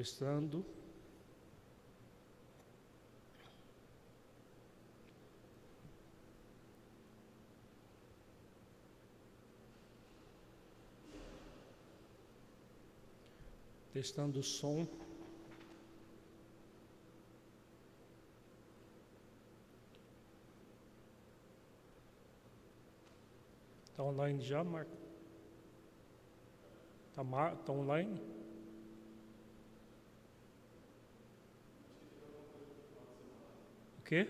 Testando. Testando o som. Está online já, Marco? Está tá online? Quê?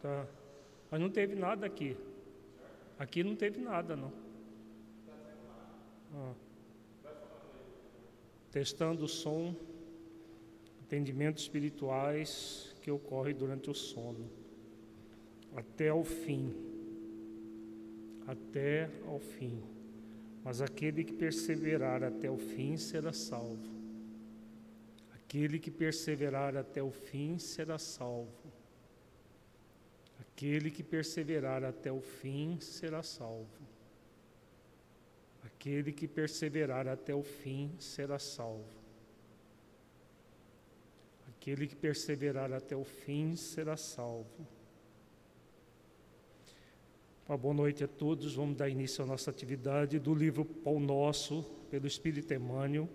Tá. Mas não teve nada aqui. Aqui não teve nada, não. Ah. Testando o som, atendimentos espirituais que ocorrem durante o sono. Até o fim. Até ao fim. Mas aquele que perseverar até o fim será salvo. Aquele que perseverar até o fim será salvo. Aquele que perseverar até o fim será salvo. Aquele que perseverar até o fim será salvo. Aquele que perseverar até o fim será salvo. Uma boa noite a todos. Vamos dar início à nossa atividade do livro Pão Nosso, pelo Espírito Emmanuel,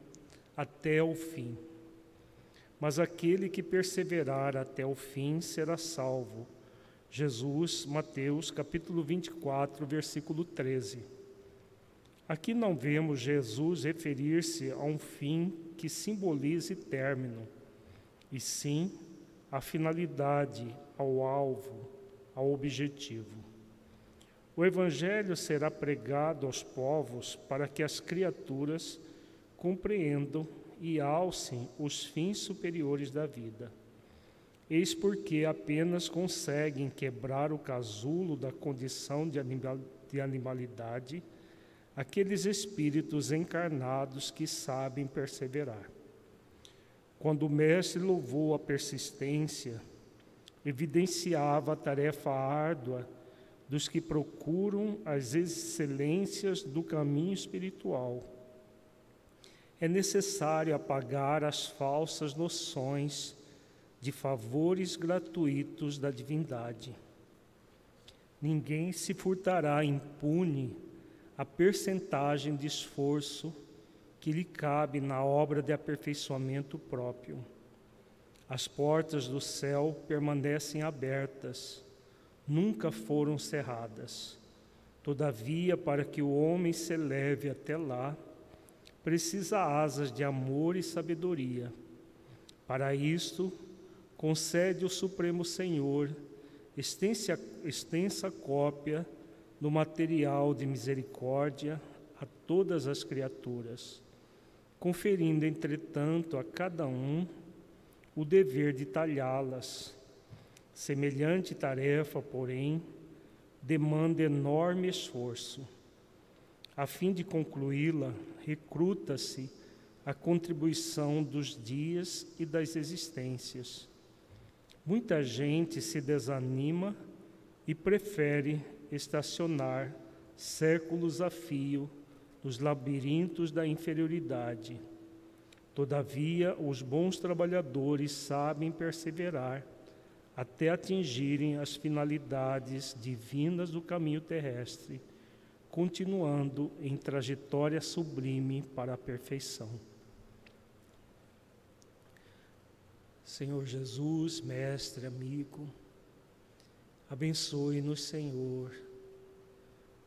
até o fim. Mas aquele que perseverar até o fim será salvo Jesus, Mateus capítulo 24, versículo 13. Aqui não vemos Jesus referir-se a um fim que simbolize término, e sim a finalidade, ao alvo, ao objetivo. O Evangelho será pregado aos povos para que as criaturas compreendam e alcem os fins superiores da vida. Eis porque apenas conseguem quebrar o casulo da condição de, animal, de animalidade aqueles espíritos encarnados que sabem perseverar. Quando o Mestre louvou a persistência, evidenciava a tarefa árdua dos que procuram as excelências do caminho espiritual. É necessário apagar as falsas noções de favores gratuitos da divindade. Ninguém se furtará impune a percentagem de esforço que lhe cabe na obra de aperfeiçoamento próprio. As portas do céu permanecem abertas, nunca foram cerradas. Todavia, para que o homem se eleve até lá, precisa asas de amor e sabedoria. Para isto, concede o Supremo Senhor extensa, extensa cópia do material de misericórdia a todas as criaturas, conferindo, entretanto, a cada um o dever de talhá-las. Semelhante tarefa, porém, demanda enorme esforço. A fim de concluí-la, recruta-se a contribuição dos dias e das existências Muita gente se desanima e prefere estacionar séculos a fio nos labirintos da inferioridade. Todavia, os bons trabalhadores sabem perseverar até atingirem as finalidades divinas do caminho terrestre, continuando em trajetória sublime para a perfeição. Senhor Jesus, mestre, amigo, abençoe-nos, Senhor,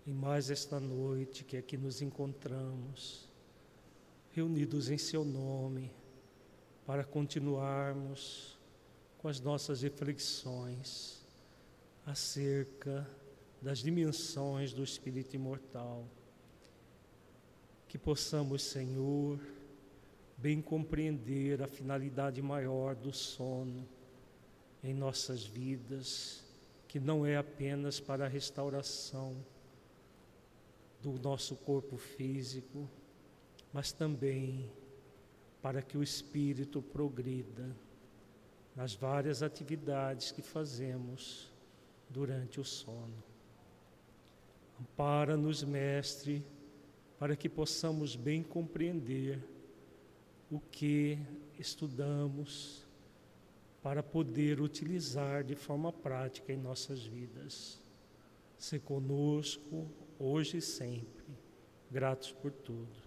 em mais esta noite que aqui nos encontramos, reunidos em Seu nome, para continuarmos com as nossas reflexões acerca das dimensões do Espírito imortal. Que possamos, Senhor, bem compreender a finalidade maior do sono em nossas vidas, que não é apenas para a restauração do nosso corpo físico, mas também para que o espírito progrida nas várias atividades que fazemos durante o sono. Ampara-nos, Mestre, para que possamos bem compreender o que estudamos, para poder utilizar de forma prática em nossas vidas. Se conosco, hoje e sempre, gratos por tudo.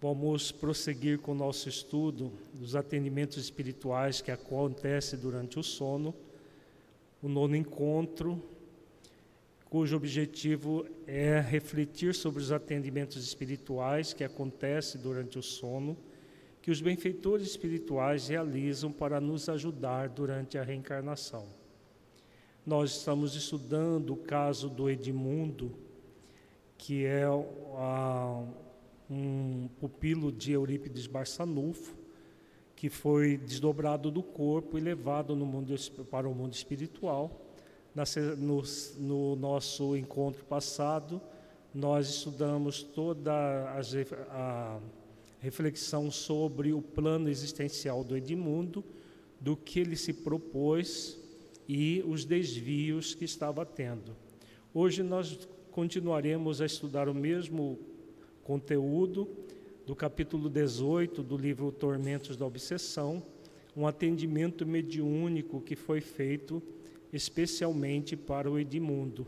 Vamos prosseguir com o nosso estudo dos atendimentos espirituais que acontece durante o sono, o nono encontro, cujo objetivo é refletir sobre os atendimentos espirituais que acontecem durante o sono, que os benfeitores espirituais realizam para nos ajudar durante a reencarnação. Nós estamos estudando o caso do Edmundo, que é a um pupilo de Eurípides Barçanufo, que foi desdobrado do corpo e levado mundo, para o mundo espiritual. No, no nosso encontro passado, nós estudamos toda a, a reflexão sobre o plano existencial do Edmundo, do que ele se propôs e os desvios que estava tendo. Hoje nós continuaremos a estudar o mesmo conteúdo do capítulo 18 do livro Tormentos da Obsessão, um atendimento mediúnico que foi feito especialmente para o Edmundo,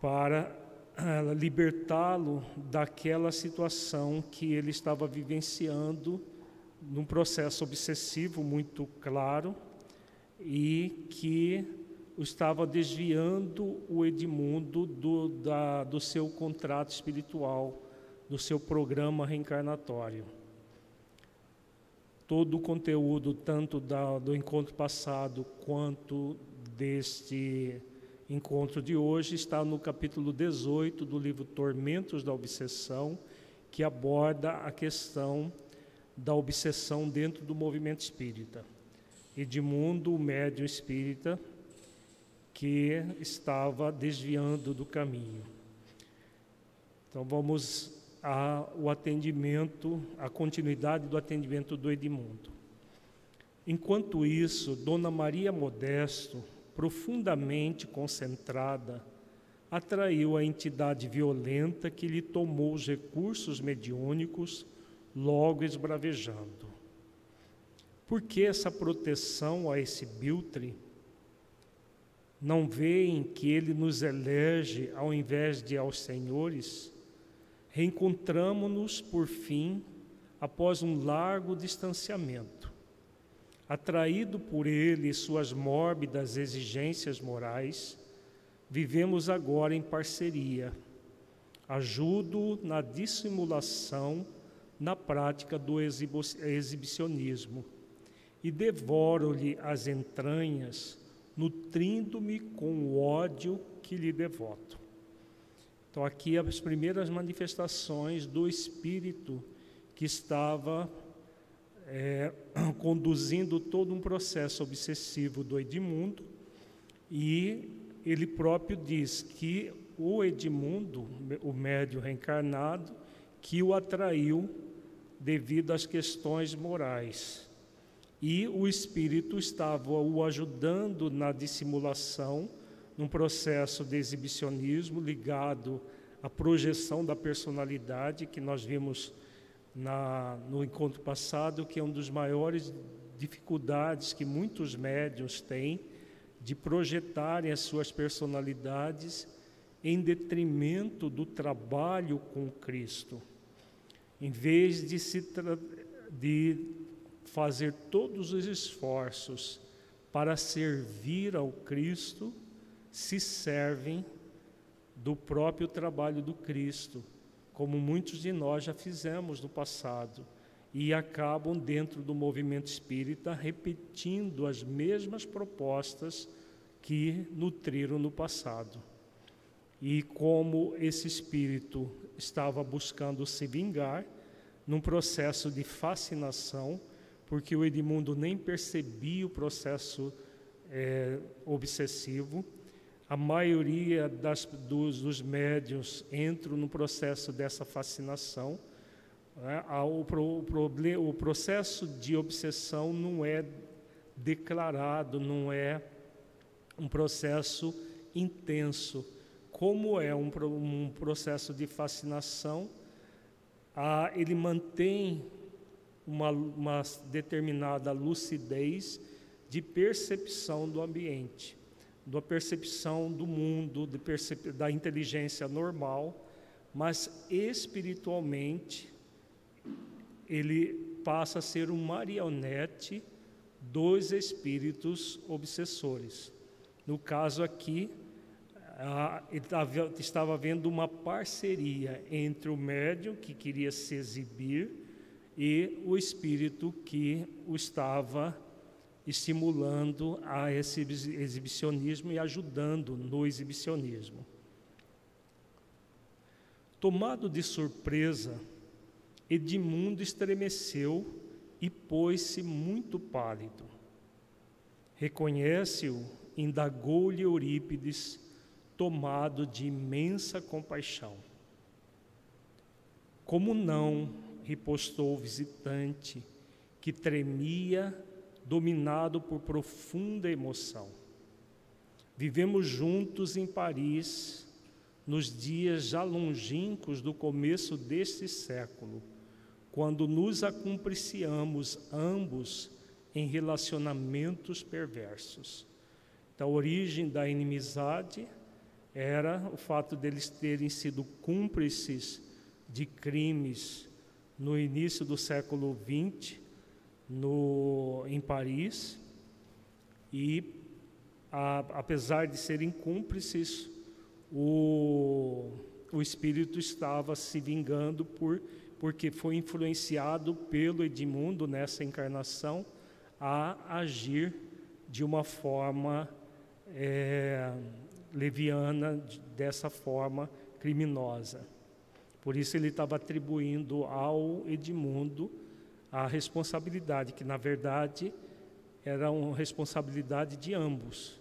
para uh, libertá-lo daquela situação que ele estava vivenciando num processo obsessivo muito claro e que estava desviando o Edmundo do, da, do seu contrato espiritual, do seu programa reencarnatório. Todo o conteúdo, tanto da, do encontro passado quanto deste encontro de hoje, está no capítulo 18 do livro Tormentos da Obsessão, que aborda a questão da obsessão dentro do movimento espírita. Edmundo, o médium espírita, que estava desviando do caminho. Então vamos ao atendimento, a continuidade do atendimento do Edmundo. Enquanto isso, Dona Maria Modesto, profundamente concentrada, atraiu a entidade violenta que lhe tomou os recursos mediúnicos, logo esbravejando. Por que essa proteção a esse biltre? Não veem que ele nos elege ao invés de aos senhores? Reencontramo-nos, por fim, após um largo distanciamento. Atraído por ele e suas mórbidas exigências morais, vivemos agora em parceria. Ajudo na dissimulação na prática do exibicionismo e devoro-lhe as entranhas nutrindo-me com o ódio que lhe devoto. Então, aqui as primeiras manifestações do Espírito que estava é, conduzindo todo um processo obsessivo do Edmundo, e ele próprio diz que o Edmundo, o médio reencarnado, que o atraiu devido às questões morais e o espírito estava o ajudando na dissimulação, num processo de exibicionismo ligado à projeção da personalidade que nós vimos na, no encontro passado, que é uma das maiores dificuldades que muitos médios têm de projetarem as suas personalidades em detrimento do trabalho com Cristo. Em vez de se de fazer todos os esforços para servir ao Cristo, se servem do próprio trabalho do Cristo, como muitos de nós já fizemos no passado, e acabam dentro do movimento espírita repetindo as mesmas propostas que nutriram no passado. E como esse espírito estava buscando se vingar, num processo de fascinação, porque o Edmundo nem percebia o processo é, obsessivo. A maioria das, dos, dos médios entram no processo dessa fascinação. Né? O, pro, o processo de obsessão não é declarado, não é um processo intenso. Como é um, um processo de fascinação, ah, ele mantém uma, uma determinada lucidez de percepção do ambiente, da percepção do mundo, percep da inteligência normal, mas espiritualmente ele passa a ser um marionete dos espíritos obsessores. No caso aqui, estava havendo uma parceria entre o médium que queria se exibir e o espírito que o estava estimulando a esse exibicionismo e ajudando no exibicionismo. Tomado de surpresa, Edmundo estremeceu e pôs-se muito pálido. Reconhece-o, indagou-lhe Eurípides, tomado de imensa compaixão. Como não, ripostou o visitante, que tremia, dominado por profunda emoção. Vivemos juntos em Paris, nos dias já longínquos do começo deste século quando nos acumpliciamos ambos em relacionamentos perversos. Então, a origem da inimizade era o fato deles terem sido cúmplices de crimes no início do século XX, no, em Paris, e a, apesar de serem cúmplices, o, o espírito estava se vingando por porque foi influenciado pelo Edmundo nessa encarnação a agir de uma forma é, leviana, dessa forma criminosa. Por isso ele estava atribuindo ao Edmundo a responsabilidade, que na verdade era uma responsabilidade de ambos,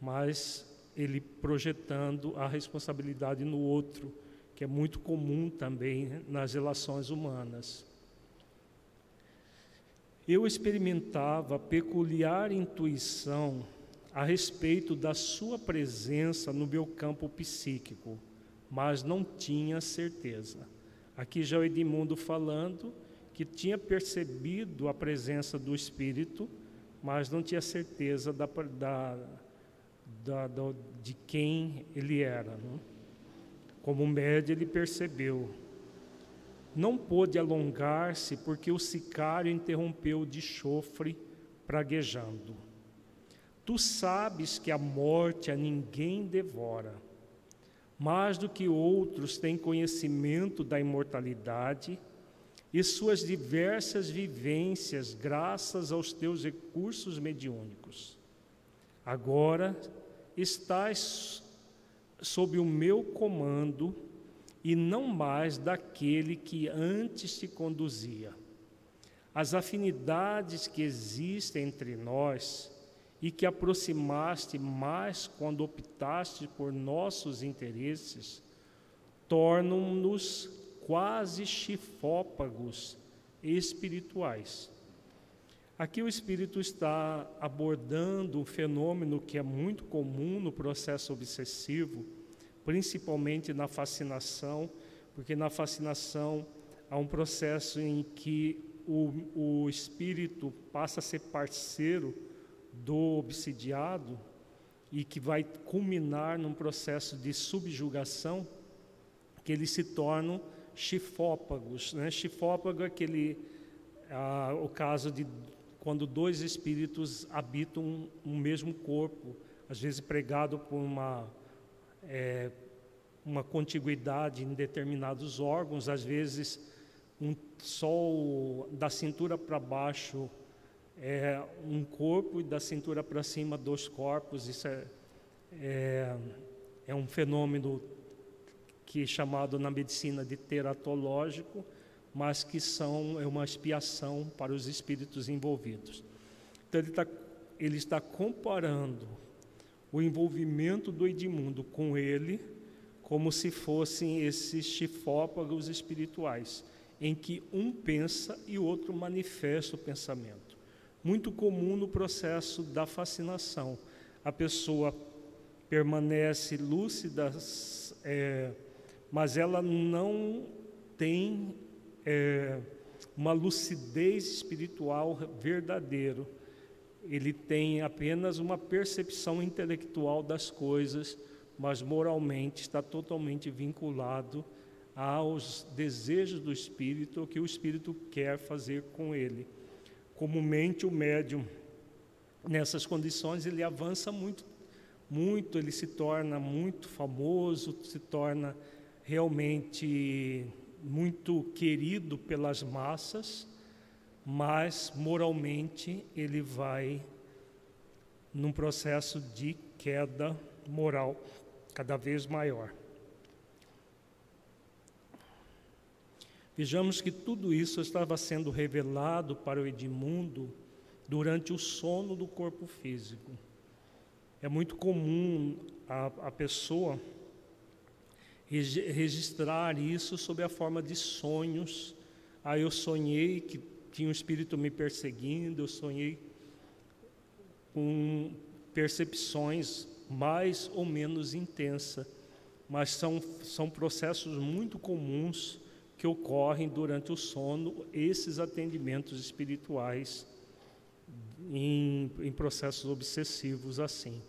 mas ele projetando a responsabilidade no outro que é muito comum também nas relações humanas. Eu experimentava peculiar intuição a respeito da sua presença no meu campo psíquico, mas não tinha certeza. Aqui já o Edmundo falando que tinha percebido a presença do Espírito, mas não tinha certeza da, da, da, da de quem ele era. Não? Como médio, ele percebeu. Não pôde alongar-se porque o sicário interrompeu de chofre, praguejando. Tu sabes que a morte a ninguém devora. Mais do que outros têm conhecimento da imortalidade e suas diversas vivências, graças aos teus recursos mediúnicos. Agora estás sob o meu comando e não mais daquele que antes te conduzia. As afinidades que existem entre nós e que aproximaste mais quando optaste por nossos interesses, tornam-nos quase chifópagos espirituais. Aqui o Espírito está abordando um fenômeno que é muito comum no processo obsessivo, principalmente na fascinação, porque na fascinação há um processo em que o, o espírito passa a ser parceiro do obsidiado e que vai culminar num processo de subjugação, que eles se tornam chifópagos. Né? Chifópago é aquele, ah, o caso de quando dois espíritos habitam um mesmo corpo, às vezes pregado por uma, é, uma contiguidade em determinados órgãos, às vezes um só da cintura para baixo é um corpo e da cintura para cima dois corpos. Isso é, é, é um fenômeno que é chamado na medicina de teratológico mas que são é uma expiação para os espíritos envolvidos. Então ele está, ele está comparando o envolvimento do Edmundo com ele como se fossem esses chifópagos espirituais. em que um pensa e o outro manifesta o pensamento. Muito comum no processo da fascinação. A pessoa permanece lúcida, é, mas ela não tem é, uma lucidez espiritual verdadeira. Ele tem apenas uma percepção intelectual das coisas, mas moralmente está totalmente vinculado aos desejos do espírito, o que o espírito quer fazer com ele. Comumente o médium nessas condições ele avança muito muito, ele se torna muito famoso, se torna realmente muito querido pelas massas, mas moralmente ele vai num processo de queda moral cada vez maior. Vejamos que tudo isso estava sendo revelado para o Edmundo durante o sono do corpo físico. É muito comum a, a pessoa registrar isso sob a forma de sonhos. Ah, eu sonhei que tinha um espírito me perseguindo, eu sonhei com percepções mais ou menos intensas, mas são, são processos muito comuns que ocorrem durante o sono, esses atendimentos espirituais em, em processos obsessivos assim.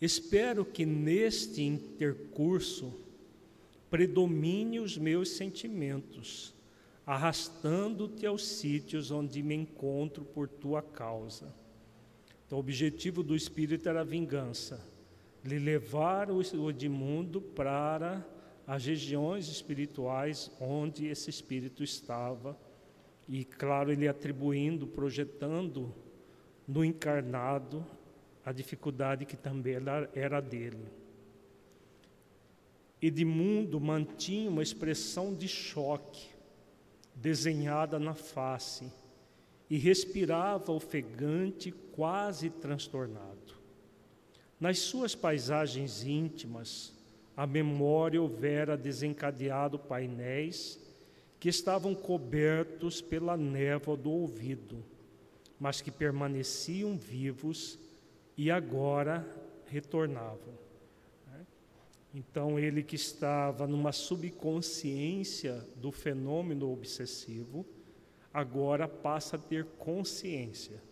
Espero que neste intercurso predomine os meus sentimentos, arrastando-te aos sítios onde me encontro por tua causa. Então, o objetivo do Espírito era a vingança, lhe levar o Edmundo para as regiões espirituais onde esse Espírito estava, e, claro, ele atribuindo, projetando no encarnado a dificuldade que também era dele. Edmundo mantinha uma expressão de choque desenhada na face e respirava ofegante, quase transtornado. Nas suas paisagens íntimas, a memória houvera desencadeado painéis que estavam cobertos pela névoa do ouvido, mas que permaneciam vivos e agora retornavam. Né? Então, ele que estava numa subconsciência do fenômeno obsessivo, agora passa a ter consciência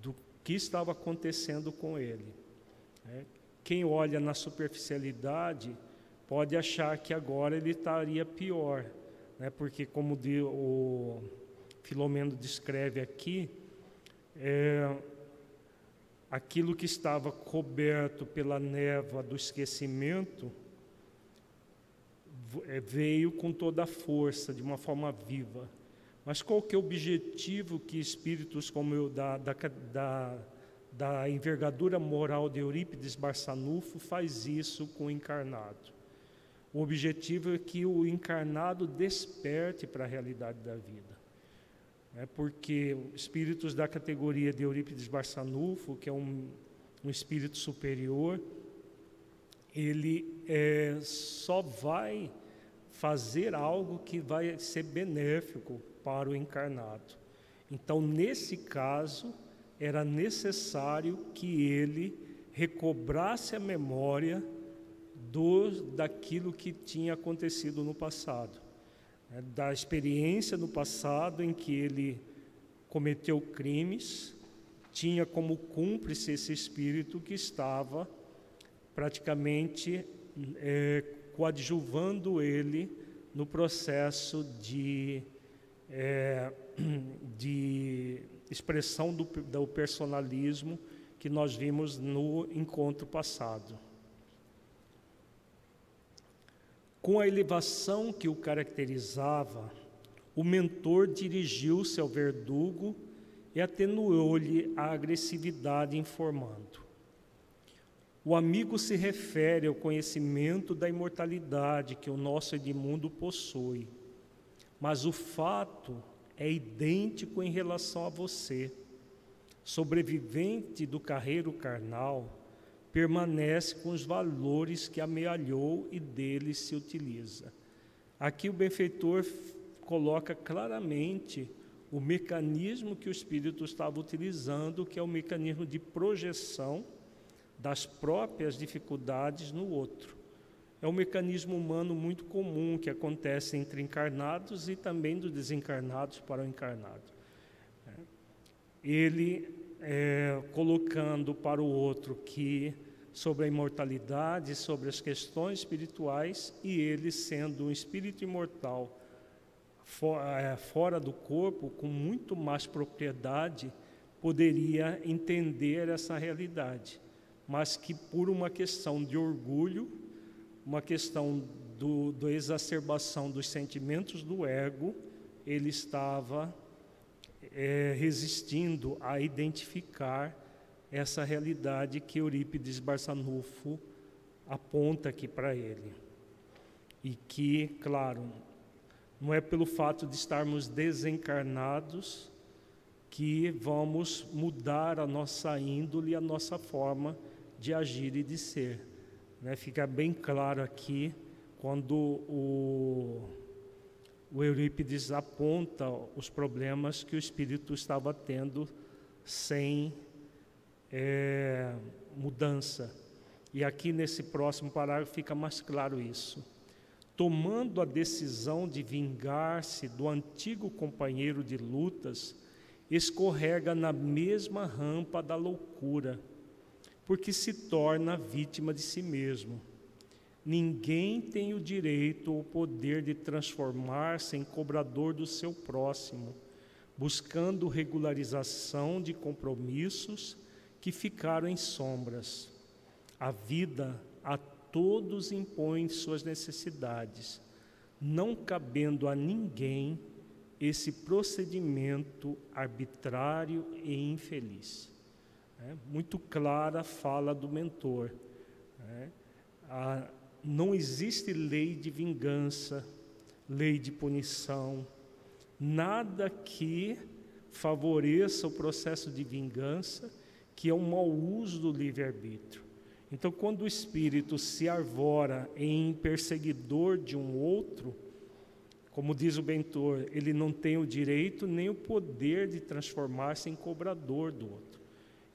do que estava acontecendo com ele. Quem olha na superficialidade pode achar que agora ele estaria pior, né? porque, como o Filomeno descreve aqui, é, aquilo que estava coberto pela névoa do esquecimento é, veio com toda a força, de uma forma viva. Mas qual que é o objetivo que espíritos como eu, da, da, da, da envergadura moral de Eurípides Barçanufo faz isso com o encarnado? O objetivo é que o encarnado desperte para a realidade da vida é porque espíritos da categoria de Eurípides Barçanufo, que é um, um espírito superior, ele é, só vai fazer algo que vai ser benéfico para o encarnado. Então, nesse caso, era necessário que ele recobrasse a memória do, daquilo que tinha acontecido no passado né, da experiência no passado em que ele cometeu crimes, tinha como cúmplice esse espírito que estava praticamente é, coadjuvando ele no processo de, é, de expressão do, do personalismo que nós vimos no encontro passado. Com a elevação que o caracterizava, o mentor dirigiu-se ao verdugo e atenuou-lhe a agressividade, informando: O amigo se refere ao conhecimento da imortalidade que o nosso Edmundo possui, mas o fato é idêntico em relação a você, sobrevivente do carreiro carnal permanece com os valores que amealhou e deles se utiliza. Aqui o benfeitor coloca claramente o mecanismo que o espírito estava utilizando, que é o mecanismo de projeção das próprias dificuldades no outro. É um mecanismo humano muito comum que acontece entre encarnados e também dos desencarnados para o encarnado. Ele é, colocando para o outro que sobre a imortalidade, sobre as questões espirituais, e ele sendo um espírito imortal é, fora do corpo, com muito mais propriedade, poderia entender essa realidade, mas que por uma questão de orgulho, uma questão do, do exacerbação dos sentimentos do ego, ele estava é, resistindo a identificar essa realidade que Eurípides Barçanufo aponta aqui para ele. E que, claro, não é pelo fato de estarmos desencarnados que vamos mudar a nossa índole, a nossa forma de agir e de ser. Né? Fica bem claro aqui quando o, o Eurípides aponta os problemas que o espírito estava tendo sem é, mudança. E aqui nesse próximo parágrafo fica mais claro isso. Tomando a decisão de vingar-se do antigo companheiro de lutas, escorrega na mesma rampa da loucura, porque se torna vítima de si mesmo. Ninguém tem o direito ou poder de transformar-se em cobrador do seu próximo, buscando regularização de compromissos que ficaram em sombras. A vida a todos impõe suas necessidades, não cabendo a ninguém esse procedimento arbitrário e infeliz. É, muito clara a fala do mentor. É, a, não existe lei de vingança, lei de punição, nada que favoreça o processo de vingança que é um mau uso do livre-arbítrio. Então, quando o espírito se arvora em perseguidor de um outro, como diz o Bentor, ele não tem o direito nem o poder de transformar-se em cobrador do outro.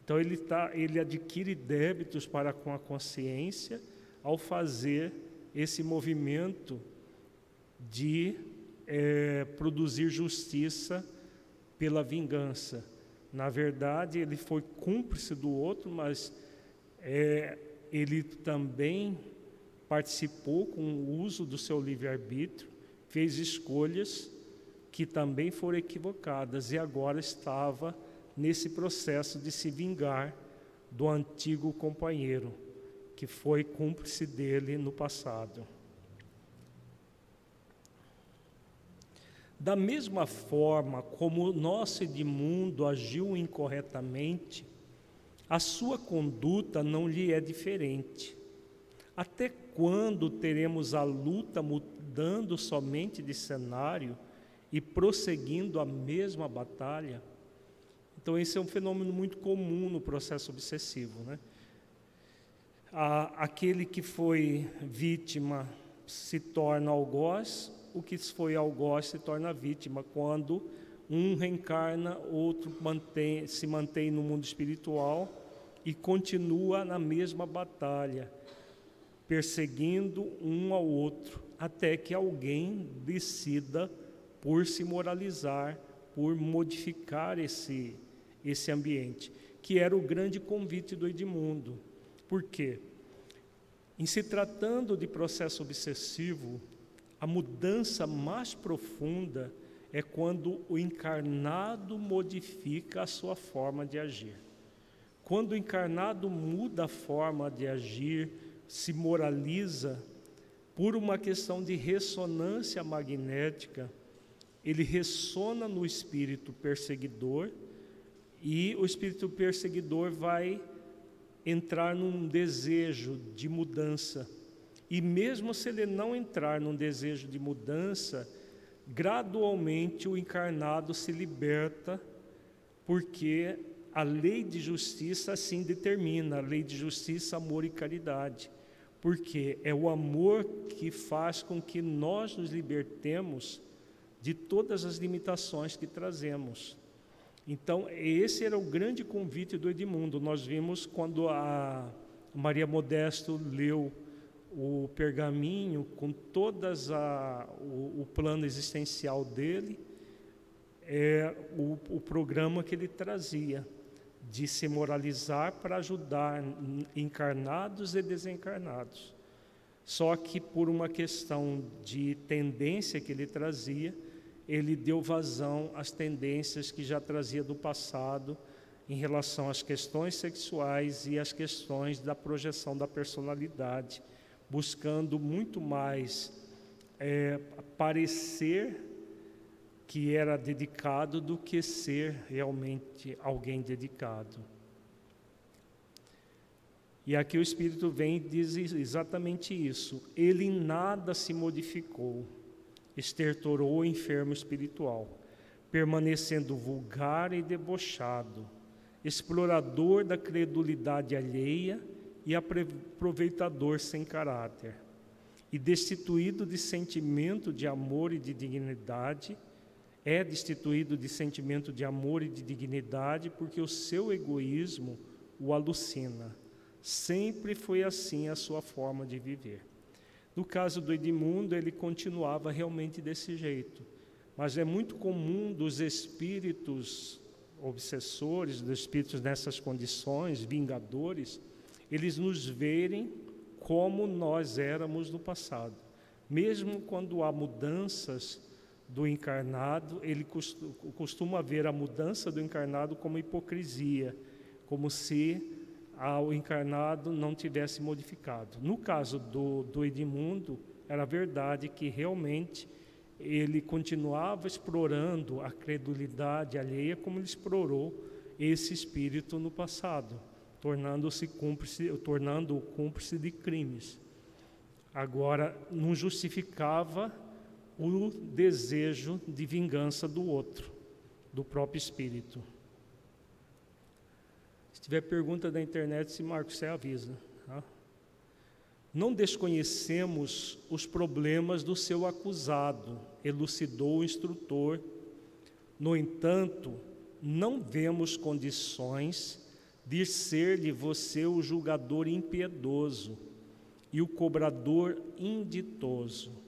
Então, ele, tá, ele adquire débitos para com a consciência ao fazer esse movimento de é, produzir justiça pela vingança. Na verdade, ele foi cúmplice do outro, mas é, ele também participou com o uso do seu livre-arbítrio, fez escolhas que também foram equivocadas e agora estava nesse processo de se vingar do antigo companheiro, que foi cúmplice dele no passado. Da mesma forma como o nosso Edmundo agiu incorretamente, a sua conduta não lhe é diferente. Até quando teremos a luta mudando somente de cenário e prosseguindo a mesma batalha? Então, esse é um fenômeno muito comum no processo obsessivo. Né? aquele que foi vítima se torna algoz, o que foi algoz se torna vítima quando um reencarna, outro mantém, se mantém no mundo espiritual e continua na mesma batalha, perseguindo um ao outro, até que alguém decida por se moralizar, por modificar esse, esse ambiente, que era o grande convite do Edmundo. Por quê? Em se tratando de processo obsessivo, a mudança mais profunda é quando o encarnado modifica a sua forma de agir. Quando o encarnado muda a forma de agir, se moraliza, por uma questão de ressonância magnética, ele ressona no espírito perseguidor e o espírito perseguidor vai entrar num desejo de mudança e mesmo se ele não entrar num desejo de mudança, gradualmente o encarnado se liberta, porque a lei de justiça assim determina, a lei de justiça, amor e caridade. porque é o amor que faz com que nós nos libertemos de todas as limitações que trazemos. Então, esse era o grande convite do Edmundo. Nós vimos quando a Maria Modesto leu o pergaminho com todas a, o, o plano existencial dele, é o, o programa que ele trazia de se moralizar para ajudar encarnados e desencarnados. Só que por uma questão de tendência que ele trazia, ele deu vazão às tendências que já trazia do passado em relação às questões sexuais e às questões da projeção da personalidade, buscando muito mais é, parecer que era dedicado do que ser realmente alguém dedicado. E aqui o Espírito vem e diz exatamente isso. Ele nada se modificou, estertorou o enfermo espiritual, permanecendo vulgar e debochado, explorador da credulidade alheia e aproveitador sem caráter, e destituído de sentimento de amor e de dignidade, é destituído de sentimento de amor e de dignidade porque o seu egoísmo o alucina. Sempre foi assim a sua forma de viver. No caso do Edmundo, ele continuava realmente desse jeito. Mas é muito comum dos espíritos obsessores, dos espíritos nessas condições, vingadores, eles nos verem como nós éramos no passado. Mesmo quando há mudanças do encarnado, ele costuma ver a mudança do encarnado como hipocrisia, como se o encarnado não tivesse modificado. No caso do, do Edmundo, era verdade que realmente ele continuava explorando a credulidade alheia como ele explorou esse espírito no passado, tornando-se cúmplice, tornando-o cúmplice de crimes. Agora, não justificava o desejo de vingança do outro, do próprio espírito. Tiver pergunta da internet, se Marcos, você avisa. Tá? Não desconhecemos os problemas do seu acusado, elucidou o instrutor. No entanto, não vemos condições de ser-lhe você o julgador impiedoso e o cobrador inditoso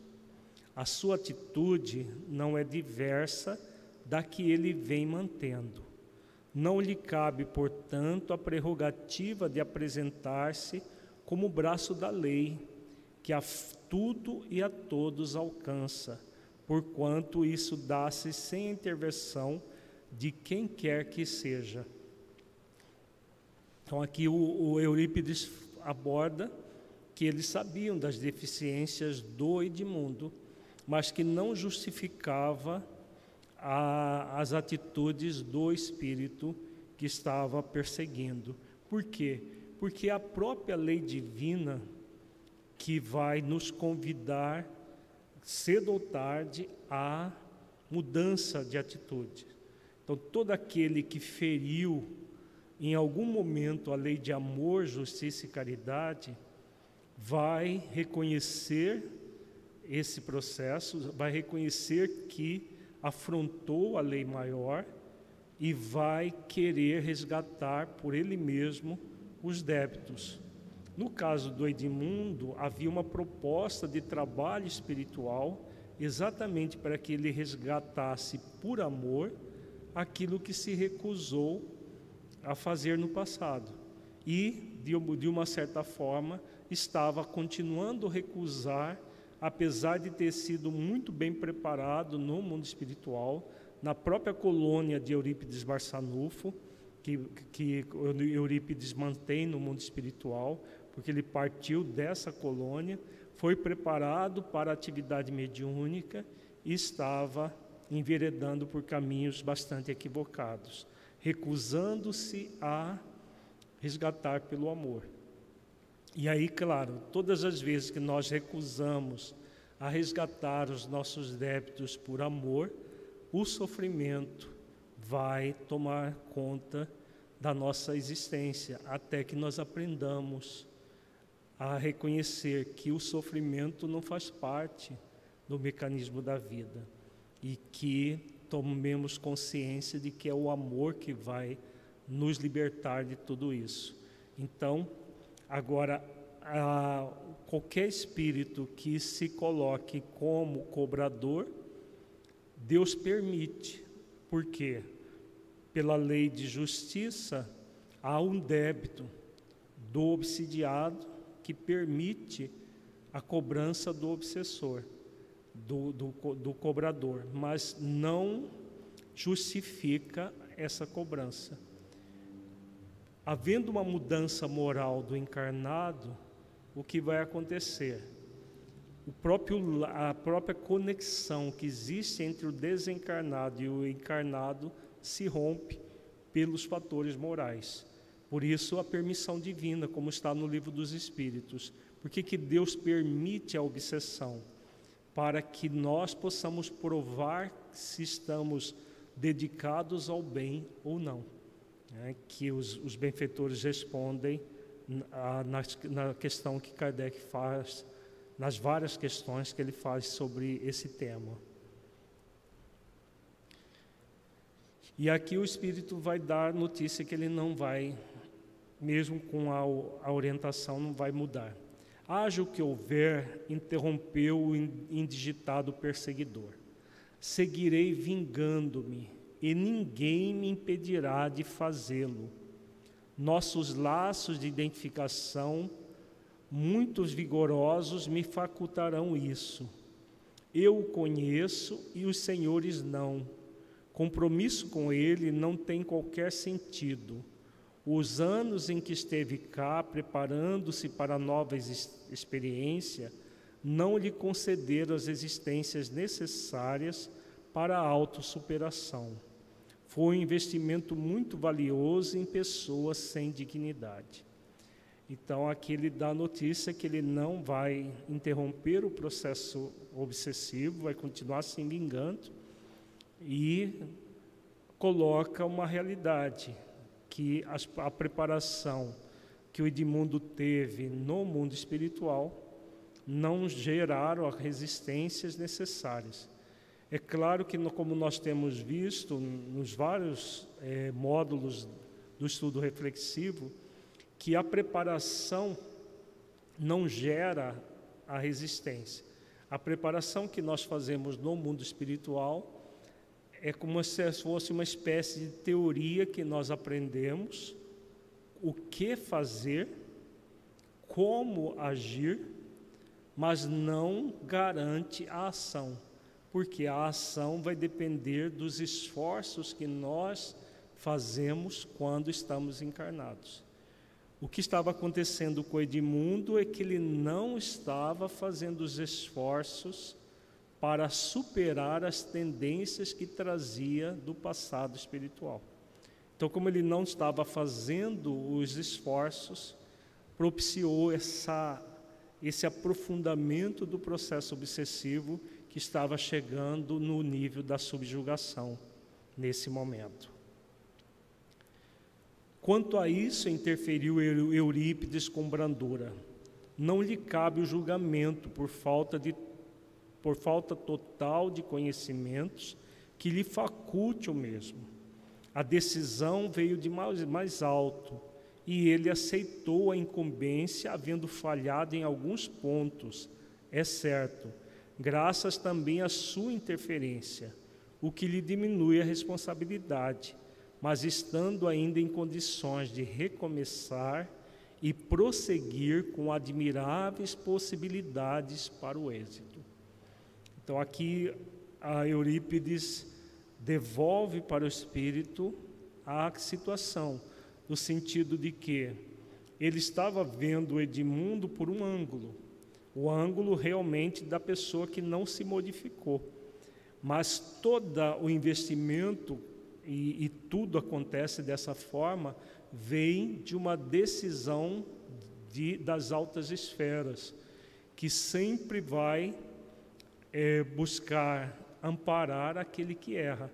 a sua atitude não é diversa da que ele vem mantendo. Não lhe cabe, portanto, a prerrogativa de apresentar-se como braço da lei, que a tudo e a todos alcança, porquanto isso dá-se sem intervenção de quem quer que seja. Então, aqui o, o Eurípides aborda que eles sabiam das deficiências do Edmundo mas que não justificava a, as atitudes do espírito que estava perseguindo. Por quê? Porque a própria lei divina que vai nos convidar cedo ou tarde à mudança de atitude. Então, todo aquele que feriu em algum momento a lei de amor, justiça e caridade, vai reconhecer esse processo, vai reconhecer que afrontou a lei maior e vai querer resgatar por ele mesmo os débitos. No caso do Edmundo, havia uma proposta de trabalho espiritual exatamente para que ele resgatasse por amor aquilo que se recusou a fazer no passado. E, de uma certa forma, estava continuando a recusar apesar de ter sido muito bem preparado no mundo espiritual, na própria colônia de Eurípides Barçanufo, que, que Eurípides mantém no mundo espiritual, porque ele partiu dessa colônia, foi preparado para a atividade mediúnica e estava enveredando por caminhos bastante equivocados, recusando-se a resgatar pelo amor. E aí, claro, todas as vezes que nós recusamos a resgatar os nossos débitos por amor, o sofrimento vai tomar conta da nossa existência, até que nós aprendamos a reconhecer que o sofrimento não faz parte do mecanismo da vida e que tomemos consciência de que é o amor que vai nos libertar de tudo isso. Então, agora, a, qualquer espírito que se coloque como cobrador, Deus permite. Por quê? Pela lei de justiça, há um débito do obsidiado que permite a cobrança do obsessor, do, do, do cobrador, mas não justifica essa cobrança. Havendo uma mudança moral do encarnado, o que vai acontecer? O próprio, a própria conexão que existe entre o desencarnado e o encarnado se rompe pelos fatores morais. Por isso, a permissão divina, como está no livro dos Espíritos. Por que, que Deus permite a obsessão? Para que nós possamos provar se estamos dedicados ao bem ou não. É, que os, os benfeitores respondem na, na, na questão que Kardec faz, nas várias questões que ele faz sobre esse tema. E aqui o Espírito vai dar notícia que ele não vai mesmo com a, a orientação, não vai mudar. Haja o que houver, interrompeu o indigitado perseguidor. Seguirei vingando-me, e ninguém me impedirá de fazê-lo. Nossos laços de identificação, muitos vigorosos, me facultarão isso. Eu o conheço e os senhores não. Compromisso com ele não tem qualquer sentido os anos em que esteve cá, preparando-se para nova experiência, não lhe concederam as existências necessárias para a autossuperação. Foi um investimento muito valioso em pessoas sem dignidade. Então, aqui ele dá a notícia que ele não vai interromper o processo obsessivo, vai continuar se vingando e coloca uma realidade que a preparação que o Edmundo teve no mundo espiritual não geraram as resistências necessárias. É claro que, como nós temos visto nos vários é, módulos do estudo reflexivo, que a preparação não gera a resistência. A preparação que nós fazemos no mundo espiritual é como se fosse uma espécie de teoria que nós aprendemos o que fazer, como agir, mas não garante a ação, porque a ação vai depender dos esforços que nós fazemos quando estamos encarnados. O que estava acontecendo com Edmundo é que ele não estava fazendo os esforços para superar as tendências que trazia do passado espiritual. Então, como ele não estava fazendo os esforços, propiciou essa, esse aprofundamento do processo obsessivo que estava chegando no nível da subjugação nesse momento. Quanto a isso, interferiu Eurípides com brandura. Não lhe cabe o julgamento por falta de por falta total de conhecimentos que lhe faculte o mesmo. A decisão veio de mais, mais alto e ele aceitou a incumbência, havendo falhado em alguns pontos, é certo, graças também à sua interferência, o que lhe diminui a responsabilidade, mas estando ainda em condições de recomeçar e prosseguir com admiráveis possibilidades para o êxito. Então aqui a Eurípides devolve para o espírito a situação, no sentido de que ele estava vendo Edmundo por um ângulo, o ângulo realmente da pessoa que não se modificou. Mas todo o investimento e, e tudo acontece dessa forma vem de uma decisão de, das altas esferas, que sempre vai é buscar amparar aquele que erra.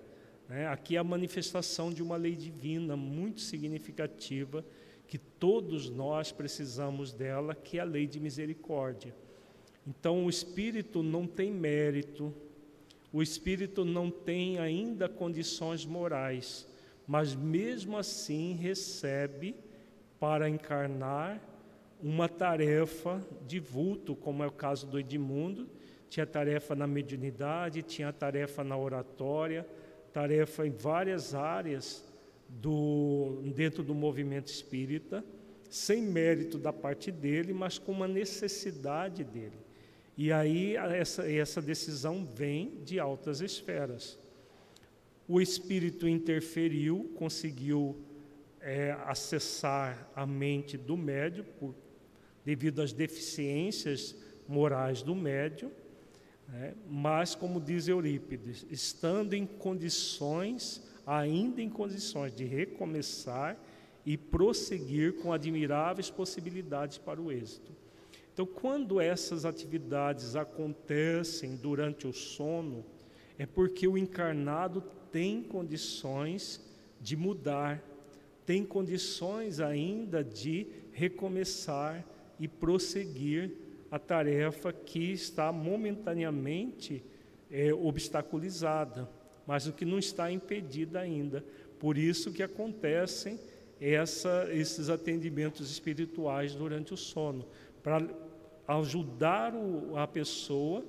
Né? Aqui é a manifestação de uma lei divina muito significativa que todos nós precisamos dela, que é a lei de misericórdia. Então, o espírito não tem mérito, o espírito não tem ainda condições morais, mas mesmo assim recebe para encarnar uma tarefa de vulto, como é o caso do Edmundo, tinha tarefa na mediunidade, tinha tarefa na oratória, tarefa em várias áreas do, dentro do movimento espírita, sem mérito da parte dele, mas com uma necessidade dele. E aí essa, essa decisão vem de altas esferas. O espírito interferiu, conseguiu é, acessar a mente do médio por, devido às deficiências morais do médio, né? mas, como diz Eurípides, estando em condições ainda em condições de recomeçar e prosseguir com admiráveis possibilidades para o êxito. Então, quando essas atividades acontecem durante o sono, é porque o encarnado tem condições de mudar, tem condições ainda de recomeçar e prosseguir a tarefa que está momentaneamente é, obstaculizada mas o que não está impedido ainda. Por isso que acontecem essa, esses atendimentos espirituais durante o sono, para ajudar o, a pessoa,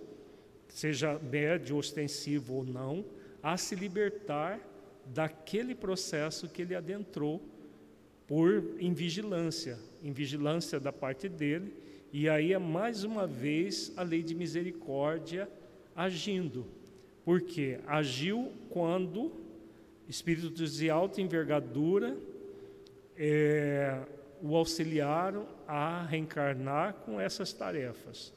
seja médio, ostensivo ou não, a se libertar daquele processo que ele adentrou por invigilância, invigilância da parte dele, e aí é mais uma vez a lei de misericórdia agindo. Porque agiu quando espíritos de alta envergadura é, o auxiliaram a reencarnar com essas tarefas.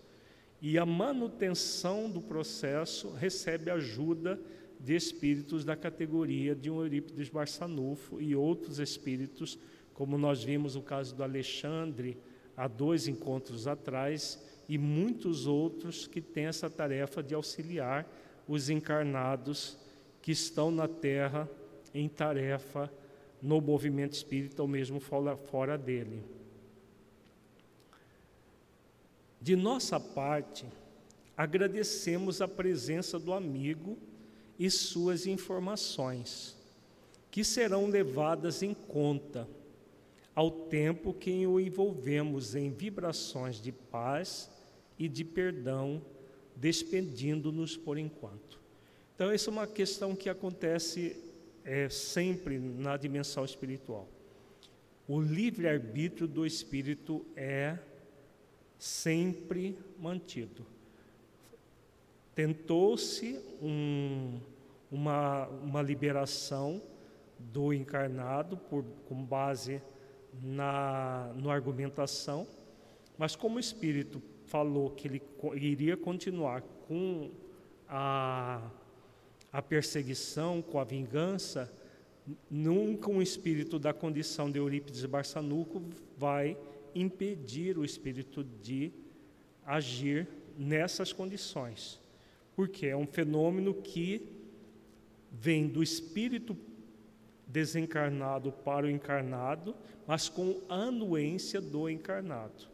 E a manutenção do processo recebe ajuda de espíritos da categoria de um Eurípides Barçanufo e outros espíritos, como nós vimos o caso do Alexandre há dois encontros atrás, e muitos outros que têm essa tarefa de auxiliar os encarnados que estão na Terra em tarefa no movimento espírita ou mesmo fora, dele. De nossa parte, agradecemos a presença do amigo e suas informações, que serão levadas em conta ao tempo que o envolvemos em vibrações de paz e de perdão despedindo-nos por enquanto. Então, essa é uma questão que acontece é, sempre na dimensão espiritual. O livre-arbítrio do espírito é sempre mantido. Tentou-se um, uma, uma liberação do encarnado por, com base na no argumentação, mas como o espírito falou que ele iria continuar com a, a perseguição, com a vingança, nunca um espírito da condição de Eurípides Barçanuco vai impedir o espírito de agir nessas condições. Porque é um fenômeno que vem do espírito desencarnado para o encarnado, mas com anuência do encarnado.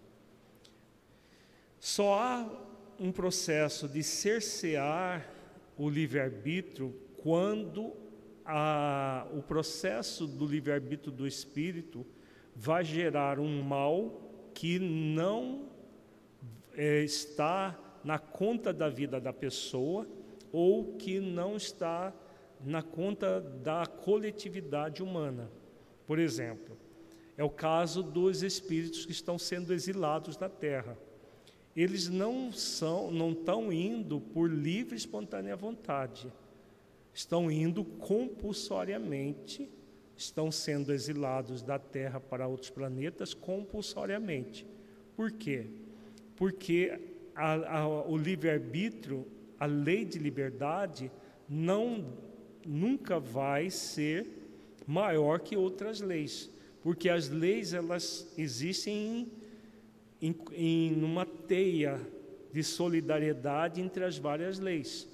Só há um processo de cercear o livre-arbítrio quando a, o processo do livre-arbítrio do espírito vai gerar um mal que não é, está na conta da vida da pessoa ou que não está na conta da coletividade humana. Por exemplo, é o caso dos espíritos que estão sendo exilados da Terra eles não são, não estão indo por livre e espontânea vontade. Estão indo compulsoriamente, estão sendo exilados da Terra para outros planetas compulsoriamente. Por quê? Porque a, a, o livre-arbítrio, a lei de liberdade, não nunca vai ser maior que outras leis, porque as leis elas existem em em, em uma teia de solidariedade entre as várias leis.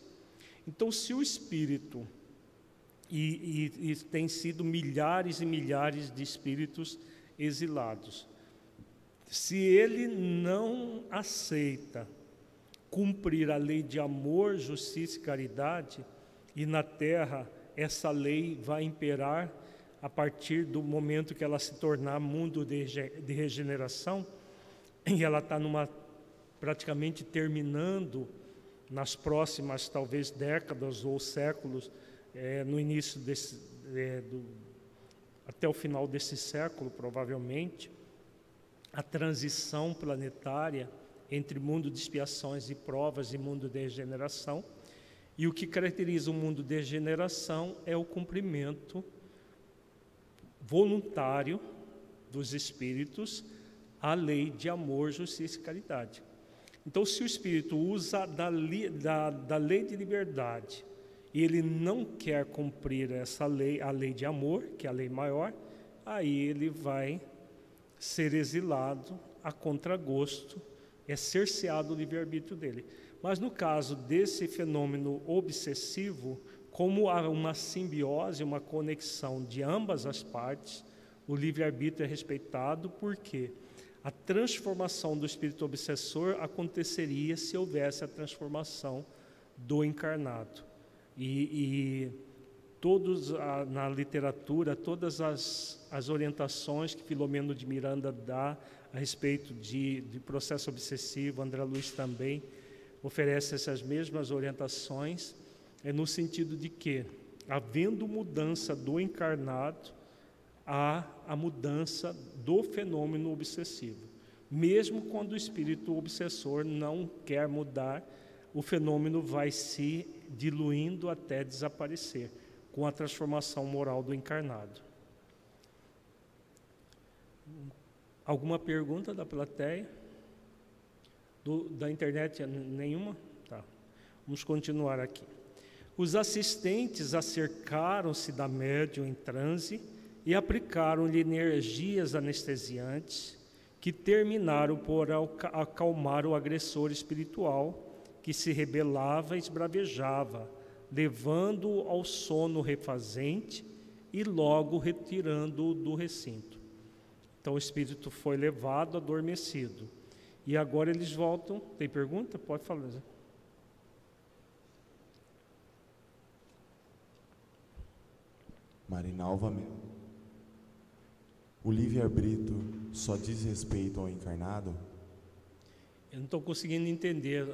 Então, se o Espírito, e, e, e tem sido milhares e milhares de espíritos exilados. Se ele não aceita cumprir a lei de amor, justiça e caridade, e na terra essa lei vai imperar a partir do momento que ela se tornar mundo de, de regeneração, e ela está numa praticamente terminando nas próximas talvez décadas ou séculos, é, no início desse, é, do, até o final desse século, provavelmente, a transição planetária entre mundo de expiações e provas e mundo de regeneração. E o que caracteriza o mundo de regeneração é o cumprimento voluntário dos espíritos à lei de amor, justiça e caridade. Então, se o espírito usa da, da, da lei de liberdade e ele não quer cumprir essa lei, a lei de amor, que é a lei maior, aí ele vai ser exilado a contragosto, é cerceado o livre-arbítrio dele. Mas no caso desse fenômeno obsessivo, como há uma simbiose, uma conexão de ambas as partes, o livre-arbítrio é respeitado, porque a transformação do espírito obsessor aconteceria se houvesse a transformação do encarnado. E, e todos a, na literatura, todas as, as orientações que Filomeno de Miranda dá a respeito de, de processo obsessivo, André Luiz também oferece essas mesmas orientações, é no sentido de que, havendo mudança do encarnado, há a mudança do fenômeno obsessivo. Mesmo quando o espírito obsessor não quer mudar, o fenômeno vai se diluindo até desaparecer, com a transformação moral do encarnado. Alguma pergunta da plateia? Do, da internet nenhuma? Tá. Vamos continuar aqui. Os assistentes acercaram-se da médium em transe e aplicaram-lhe energias anestesiantes que terminaram por acalmar o agressor espiritual que se rebelava e esbravejava, levando-o ao sono refazente e logo retirando-o do recinto. Então o espírito foi levado adormecido. E agora eles voltam. Tem pergunta? Pode falar. Marinalva O livre-arbítrio só diz respeito ao encarnado? Eu não estou conseguindo entender.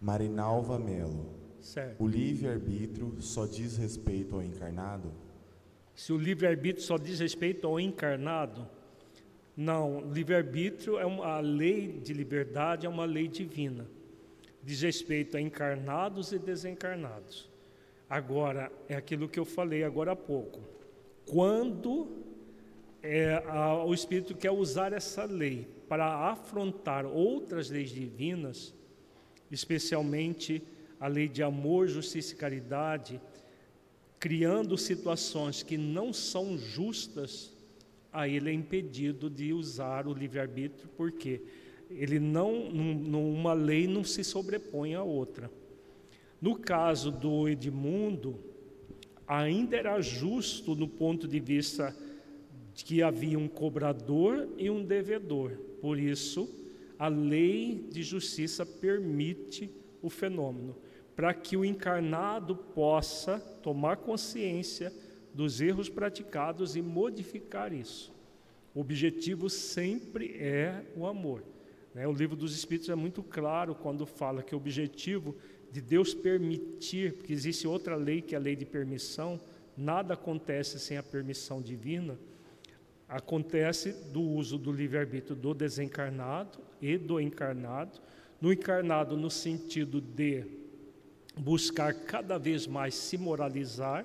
Marinalva Melo. Certo. O livre-arbítrio só diz respeito ao encarnado? Se o livre-arbítrio só diz respeito ao encarnado, não, livre-arbítrio é uma a lei de liberdade, é uma lei divina. Diz respeito a encarnados e desencarnados. Agora, é aquilo que eu falei agora há pouco. Quando é, a, o Espírito quer usar essa lei para afrontar outras leis divinas, especialmente a lei de amor, justiça e caridade, criando situações que não são justas, aí ele é impedido de usar o livre-arbítrio, porque ele não, numa lei não se sobrepõe à outra. No caso do Edmundo, ainda era justo no ponto de vista que havia um cobrador e um devedor. Por isso, a lei de justiça permite o fenômeno para que o encarnado possa tomar consciência dos erros praticados e modificar isso. O objetivo sempre é o amor. Né? O livro dos Espíritos é muito claro quando fala que o objetivo de Deus permitir, porque existe outra lei que é a lei de permissão, nada acontece sem a permissão divina, acontece do uso do livre-arbítrio do desencarnado e do encarnado. No encarnado, no sentido de buscar cada vez mais se moralizar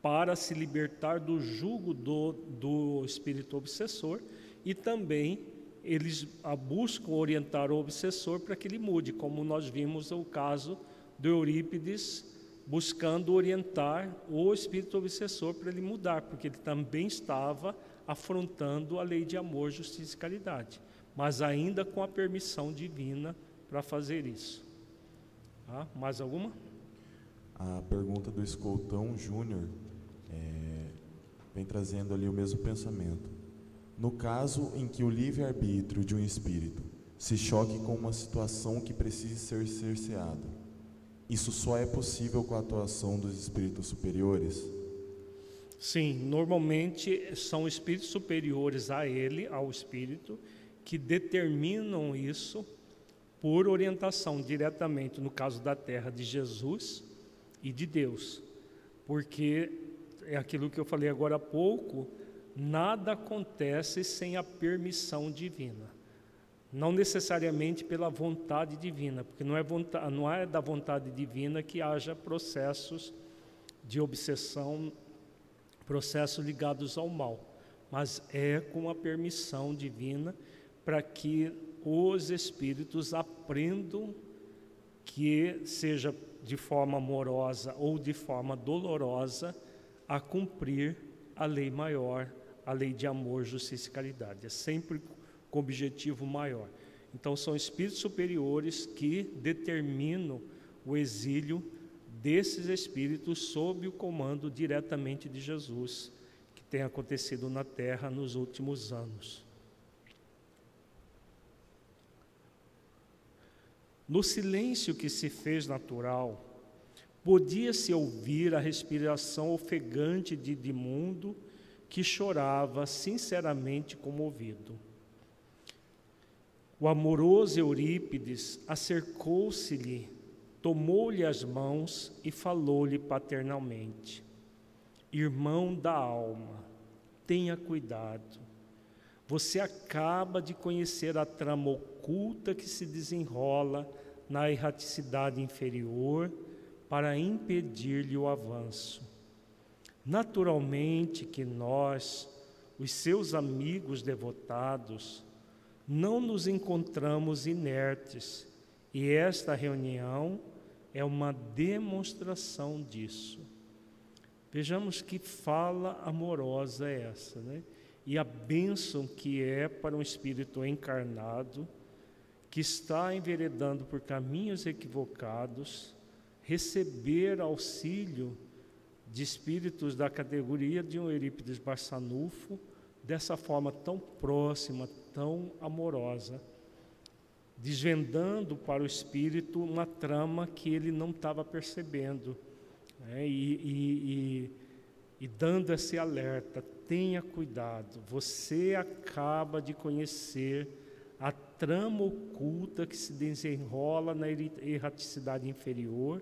para se libertar do jugo do, do espírito obsessor e também eles buscam orientar o obsessor para que ele mude, como nós vimos o caso do Eurípides buscando orientar o espírito obsessor para ele mudar, porque ele também estava afrontando a lei de amor, justiça e caridade, mas ainda com a permissão divina para fazer isso. Mais alguma? A pergunta do Escoltão Júnior é, vem trazendo ali o mesmo pensamento. No caso em que o livre-arbítrio de um espírito se choque com uma situação que precise ser cerceada, isso só é possível com a atuação dos espíritos superiores? Sim, normalmente são espíritos superiores a ele, ao espírito, que determinam isso por orientação diretamente, no caso da terra, de Jesus e de Deus. Porque é aquilo que eu falei agora há pouco, nada acontece sem a permissão divina. Não necessariamente pela vontade divina, porque não é, vontade, não é da vontade divina que haja processos de obsessão, processos ligados ao mal, mas é com a permissão divina para que os espíritos aprendam que seja de forma amorosa ou de forma dolorosa a cumprir a lei maior, a lei de amor, justiça e caridade. É sempre com objetivo maior. Então, são espíritos superiores que determinam o exílio desses espíritos sob o comando diretamente de Jesus, que tem acontecido na Terra nos últimos anos. No silêncio que se fez natural, podia-se ouvir a respiração ofegante de Edmundo, que chorava sinceramente comovido. O amoroso Eurípides acercou-se-lhe, tomou-lhe as mãos e falou-lhe paternalmente: Irmão da alma, tenha cuidado. Você acaba de conhecer a trama oculta que se desenrola na erraticidade inferior para impedir-lhe o avanço. Naturalmente que nós, os seus amigos devotados, não nos encontramos inertes e esta reunião é uma demonstração disso. Vejamos que fala amorosa é essa, né? E a bênção que é para um espírito encarnado que está enveredando por caminhos equivocados, receber auxílio de espíritos da categoria de um Eurípides Barçanufo, dessa forma tão próxima, tão amorosa, desvendando para o espírito uma trama que ele não estava percebendo, né? e, e, e, e dando esse alerta: tenha cuidado, você acaba de conhecer a trama oculta que se desenrola na erraticidade inferior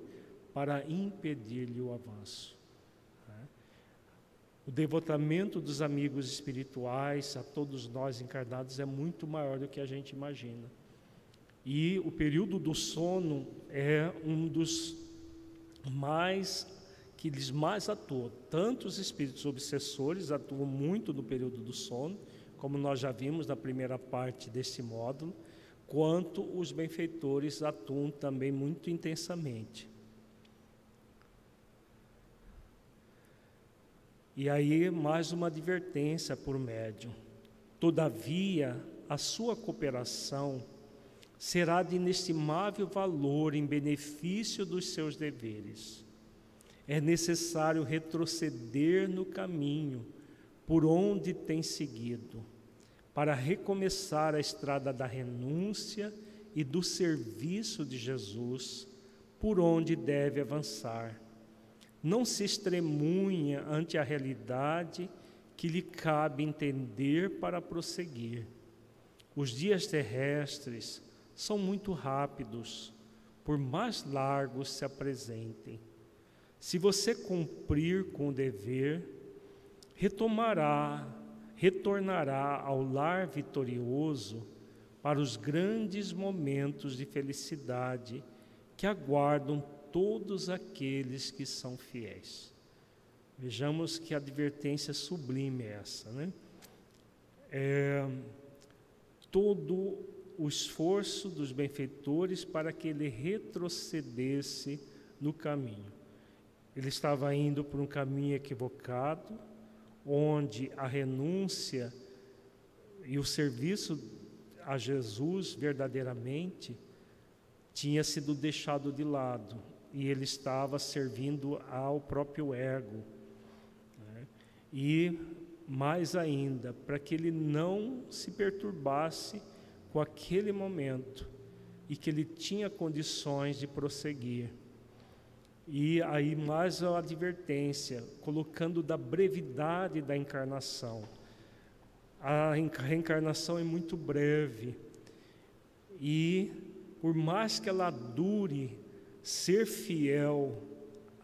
para impedir-lhe o avanço. Né? O devotamento dos amigos espirituais a todos nós encarnados é muito maior do que a gente imagina. E o período do sono é um dos mais que eles mais atuam. Tanto os espíritos obsessores atuam muito no período do sono, como nós já vimos na primeira parte deste módulo, quanto os benfeitores atuam também muito intensamente. E aí, mais uma advertência por médium. Todavia, a sua cooperação será de inestimável valor em benefício dos seus deveres. É necessário retroceder no caminho por onde tem seguido, para recomeçar a estrada da renúncia e do serviço de Jesus, por onde deve avançar. Não se estremunha ante a realidade que lhe cabe entender para prosseguir. Os dias terrestres são muito rápidos, por mais largos se apresentem. Se você cumprir com o dever, retomará, retornará ao lar vitorioso para os grandes momentos de felicidade que aguardam todos aqueles que são fiéis. Vejamos que advertência sublime é essa, né? É, todo o esforço dos benfeitores para que ele retrocedesse no caminho. Ele estava indo por um caminho equivocado, onde a renúncia e o serviço a Jesus verdadeiramente tinha sido deixado de lado e ele estava servindo ao próprio ego. Né? E mais ainda, para que ele não se perturbasse com aquele momento e que ele tinha condições de prosseguir. E aí mais a advertência, colocando da brevidade da encarnação. A reencarnação é muito breve e por mais que ela dure, ser fiel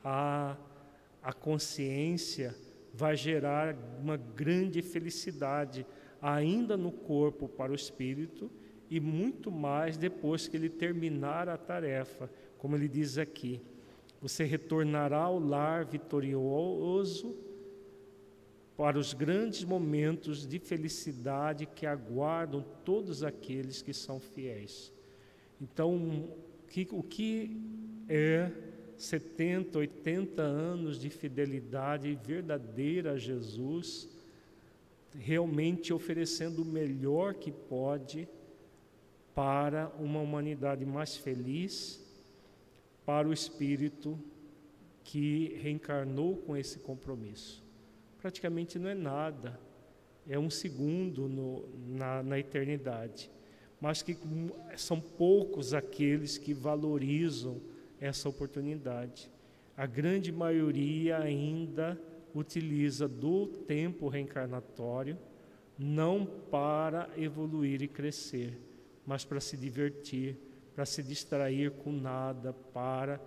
à, à consciência vai gerar uma grande felicidade ainda no corpo para o espírito e muito mais depois que ele terminar a tarefa, como ele diz aqui. Você retornará ao lar vitorioso para os grandes momentos de felicidade que aguardam todos aqueles que são fiéis. Então, o que é 70, 80 anos de fidelidade verdadeira a Jesus, realmente oferecendo o melhor que pode para uma humanidade mais feliz, para o espírito que reencarnou com esse compromisso. Praticamente não é nada, é um segundo no, na, na eternidade, mas que são poucos aqueles que valorizam essa oportunidade. A grande maioria ainda utiliza do tempo reencarnatório não para evoluir e crescer, mas para se divertir, para se distrair com nada, para,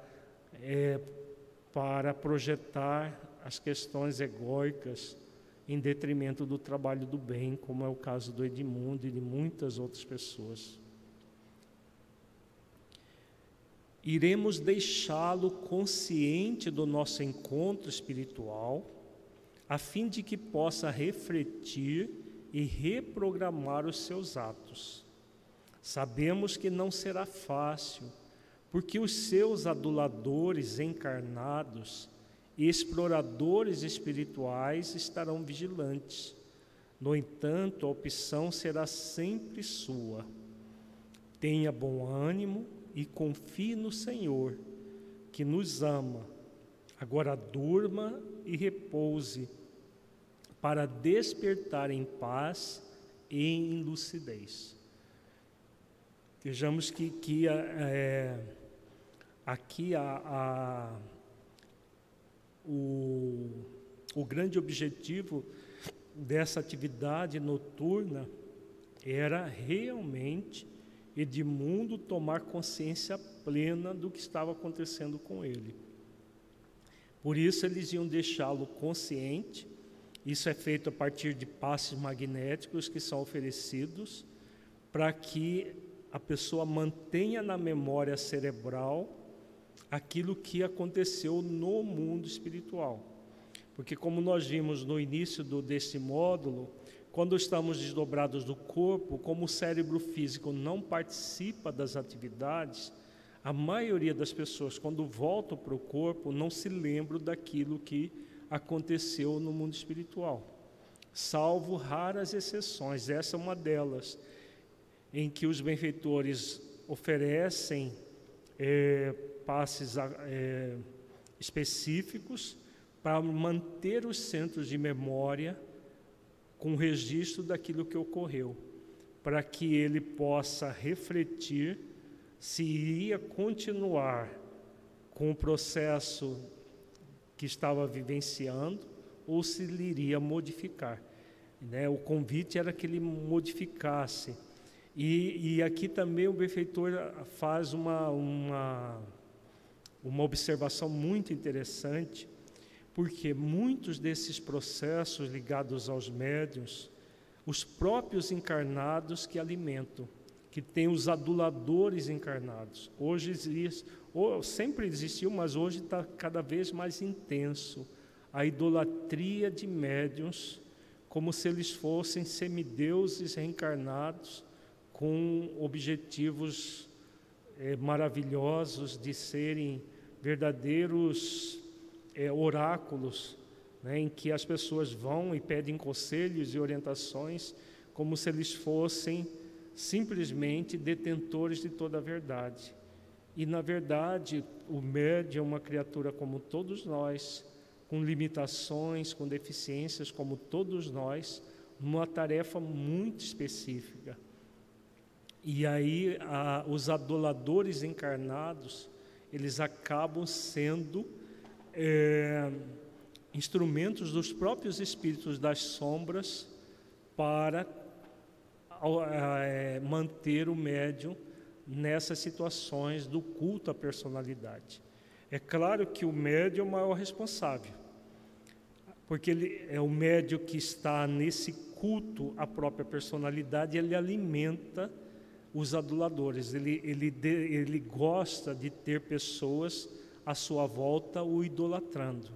é, para projetar as questões egóicas em detrimento do trabalho do bem, como é o caso do Edmundo e de muitas outras pessoas. iremos deixá-lo consciente do nosso encontro espiritual, a fim de que possa refletir e reprogramar os seus atos. Sabemos que não será fácil, porque os seus aduladores encarnados e exploradores espirituais estarão vigilantes. No entanto, a opção será sempre sua. Tenha bom ânimo e confie no Senhor, que nos ama. Agora durma e repouse, para despertar em paz e em lucidez. Vejamos que, que é, aqui a, a, o, o grande objetivo dessa atividade noturna era realmente Edmundo tomar consciência plena do que estava acontecendo com ele. Por isso, eles iam deixá-lo consciente. Isso é feito a partir de passes magnéticos que são oferecidos para que a pessoa mantenha na memória cerebral aquilo que aconteceu no mundo espiritual. Porque, como nós vimos no início do, desse módulo, quando estamos desdobrados do corpo, como o cérebro físico não participa das atividades, a maioria das pessoas, quando voltam para o corpo, não se lembram daquilo que aconteceu no mundo espiritual, salvo raras exceções. Essa é uma delas, em que os benfeitores oferecem é, passes é, específicos para manter os centros de memória com registro daquilo que ocorreu, para que ele possa refletir se iria continuar com o processo que estava vivenciando ou se ele iria modificar. Né? O convite era que ele modificasse. E, e aqui também o benfeitor faz uma, uma, uma observação muito interessante porque muitos desses processos ligados aos médios, os próprios encarnados que alimentam, que têm os aduladores encarnados. Hoje existe, ou sempre existiu, mas hoje está cada vez mais intenso a idolatria de médiuns, como se eles fossem semideuses reencarnados com objetivos é, maravilhosos de serem verdadeiros é, oráculos, né, em que as pessoas vão e pedem conselhos e orientações, como se eles fossem simplesmente detentores de toda a verdade. E, na verdade, o médium é uma criatura como todos nós, com limitações, com deficiências, como todos nós, numa tarefa muito específica. E aí a, os adoladores encarnados, eles acabam sendo é, instrumentos dos próprios espíritos das sombras para é, manter o médium nessas situações do culto à personalidade. É claro que o médium é o maior responsável, porque ele é o médium que está nesse culto à própria personalidade, ele alimenta os aduladores, ele, ele, ele gosta de ter pessoas à sua volta o idolatrando.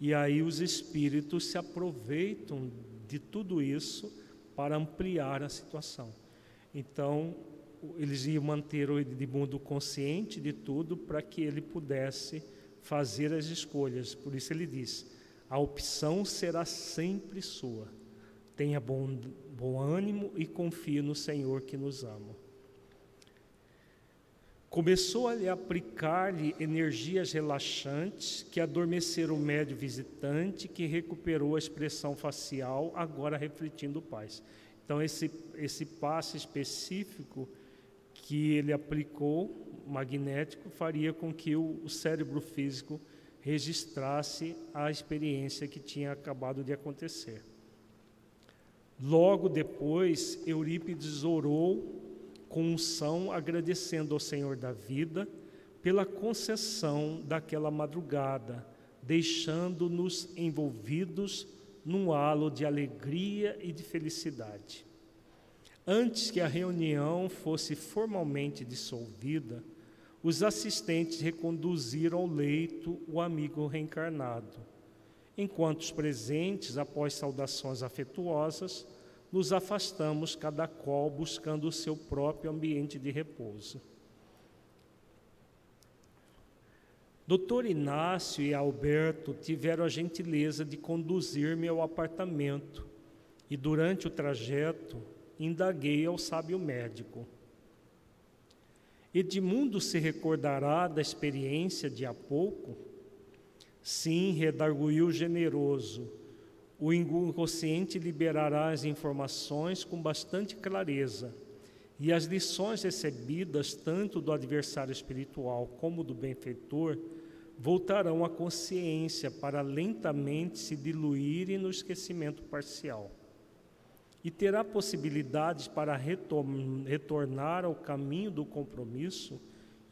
E aí os espíritos se aproveitam de tudo isso para ampliar a situação. Então, eles iam manter o Edmundo consciente de tudo para que ele pudesse fazer as escolhas. Por isso ele diz: a opção será sempre sua. Tenha bom, bom ânimo e confie no Senhor que nos ama. Começou a lhe aplicar-lhe energias relaxantes que adormeceram o médio visitante, que recuperou a expressão facial, agora refletindo paz. Então, esse, esse passe específico que ele aplicou, magnético, faria com que o, cérebro físico registrasse a experiência que tinha acabado de acontecer. Logo depois, Eurípides orou com unção, agradecendo ao Senhor da vida pela concessão daquela madrugada, deixando-nos envolvidos num halo de alegria e de felicidade. Antes que a reunião fosse formalmente dissolvida, os assistentes reconduziram ao leito o amigo reencarnado, enquanto os presentes, após saudações afetuosas, nos afastamos, cada qual buscando o seu próprio ambiente de repouso. Doutor Inácio e Alberto tiveram a gentileza de conduzir-me ao apartamento e, durante o trajeto, indaguei ao sábio médico. Edmundo se recordará da experiência de há pouco? Sim, redarguiu generoso. O inconsciente liberará as informações com bastante clareza, e as lições recebidas, tanto do adversário espiritual como do benfeitor, voltarão à consciência para lentamente se diluírem no esquecimento parcial e terá possibilidades para retornar ao caminho do compromisso,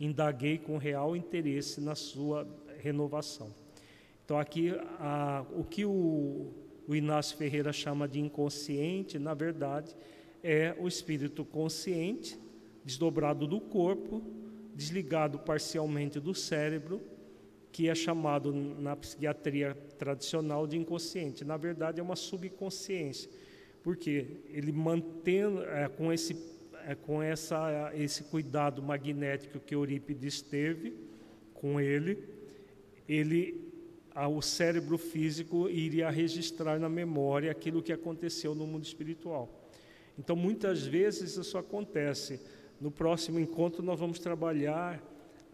indaguei com real interesse na sua renovação. Então, aqui, a, o que o, o Inácio Ferreira chama de inconsciente, na verdade, é o espírito consciente, desdobrado do corpo, desligado parcialmente do cérebro, que é chamado na psiquiatria tradicional de inconsciente. Na verdade, é uma subconsciência porque ele mantendo é, com esse é, com essa esse cuidado magnético que Eurípides teve com ele, ele o cérebro físico iria registrar na memória aquilo que aconteceu no mundo espiritual. Então, muitas vezes isso acontece. No próximo encontro, nós vamos trabalhar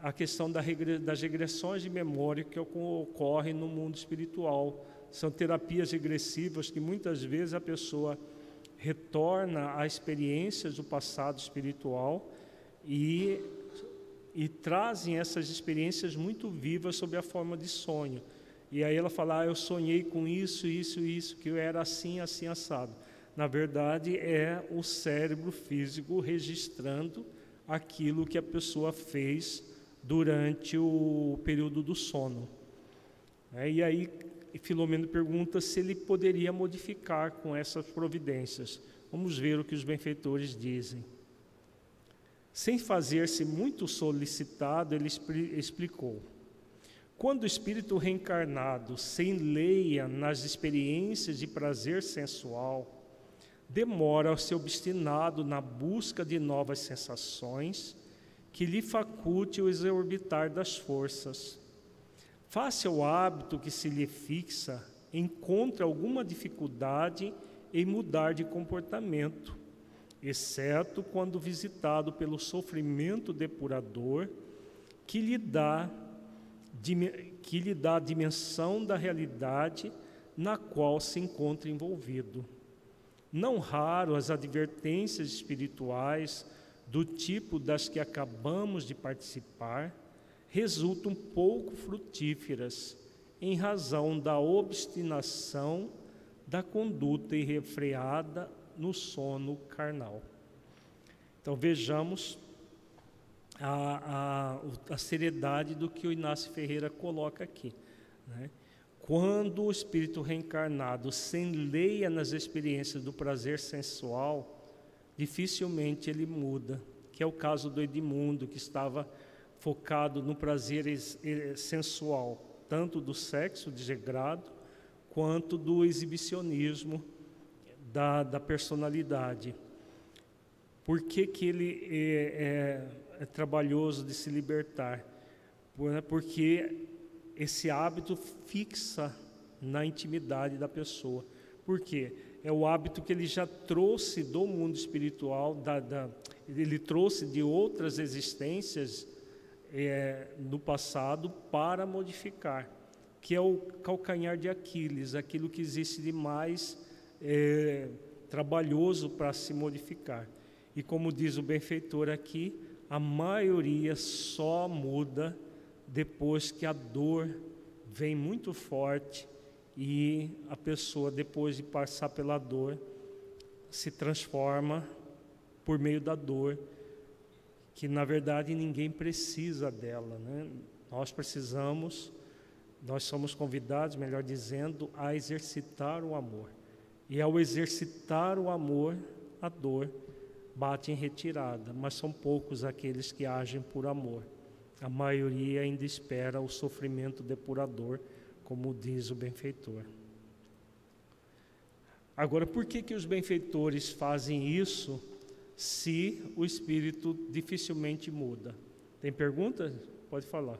a questão das regressões de memória que ocorrem no mundo espiritual, são terapias regressivas que muitas vezes a pessoa retorna a experiências do passado espiritual e, e trazem essas experiências muito vivas sob a forma de sonho. E aí ela fala: ah, Eu sonhei com isso, isso, isso, que eu era assim, assim, assado. Na verdade, é o cérebro físico registrando aquilo que a pessoa fez durante o período do sono. É, e aí e Filomeno pergunta se ele poderia modificar com essas providências. Vamos ver o que os benfeitores dizem. Sem fazer-se muito solicitado, ele explicou: quando o espírito reencarnado se enleia nas experiências de prazer sensual, demora-se obstinado na busca de novas sensações que lhe faculte o exorbitar das forças Face ao hábito que se lhe fixa, encontra alguma dificuldade em mudar de comportamento, exceto quando visitado pelo sofrimento depurador que lhe dá que lhe dá a dimensão da realidade na qual se encontra envolvido. Não raro as advertências espirituais do tipo das que acabamos de participar resultam pouco frutíferas em razão da obstinação da conduta irrefreada no sono carnal. Então vejamos a, a, a seriedade do que o Inácio Ferreira coloca aqui. Né? Quando o espírito reencarnado se enleia nas experiências do prazer sensual, dificilmente ele muda, que é o caso do Edmundo, que estava focado no prazer sensual, tanto do sexo desegrado quanto do exibicionismo da, da personalidade. Por que, que ele é, é, é trabalhoso de se libertar? Né, porque esse hábito fixa na intimidade da pessoa. Por quê? É o hábito que ele já trouxe do mundo espiritual, da, da ele trouxe de outras existências é, no passado para modificar, que é o calcanhar de Aquiles, aquilo que existe de mais é, trabalhoso para se modificar. E como diz o benfeitor aqui, a maioria só muda depois que a dor vem muito forte e a pessoa, depois de passar pela dor, se transforma por meio da dor que na verdade ninguém precisa dela, né? Nós precisamos, nós somos convidados, melhor dizendo, a exercitar o amor. E ao exercitar o amor, a dor bate em retirada, mas são poucos aqueles que agem por amor. A maioria ainda espera o sofrimento depurador, como diz o benfeitor. Agora, por que que os benfeitores fazem isso? Se o espírito dificilmente muda. Tem pergunta? Pode falar.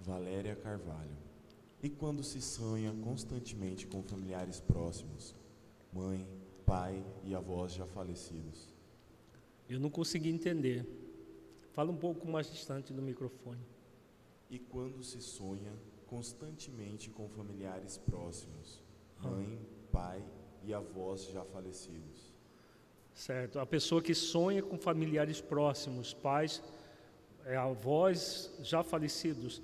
Valéria Carvalho. E quando se sonha constantemente com familiares próximos, mãe, pai e avós já falecidos? Eu não consegui entender. Fala um pouco mais distante do microfone. E quando se sonha constantemente com familiares próximos, mãe, pai e avós já falecidos. Certo. A pessoa que sonha com familiares próximos, pais, é, avós já falecidos.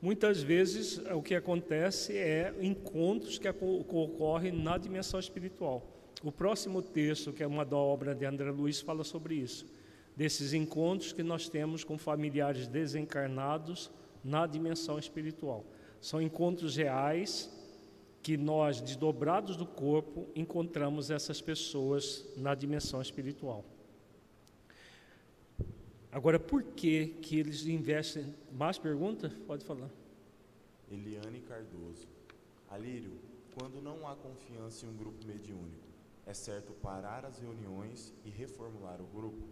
Muitas vezes o que acontece é encontros que ocorrem na dimensão espiritual. O próximo texto, que é uma da obra de André Luiz, fala sobre isso. Desses encontros que nós temos com familiares desencarnados na dimensão espiritual. São encontros reais que nós, desdobrados do corpo, encontramos essas pessoas na dimensão espiritual. Agora, por que que eles investem? Mais perguntas? Pode falar. Eliane Cardoso. Alírio, quando não há confiança em um grupo mediúnico, é certo parar as reuniões e reformular o grupo?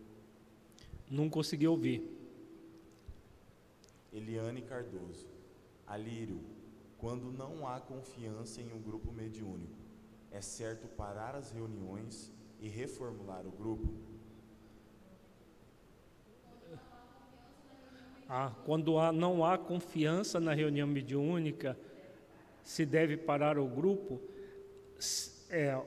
Não consegui ouvir. Eliane Cardoso. Alírio, quando não há confiança em um grupo mediúnico, é certo parar as reuniões e reformular o grupo? Ah, quando há, não há confiança na reunião mediúnica, se deve parar o grupo? É,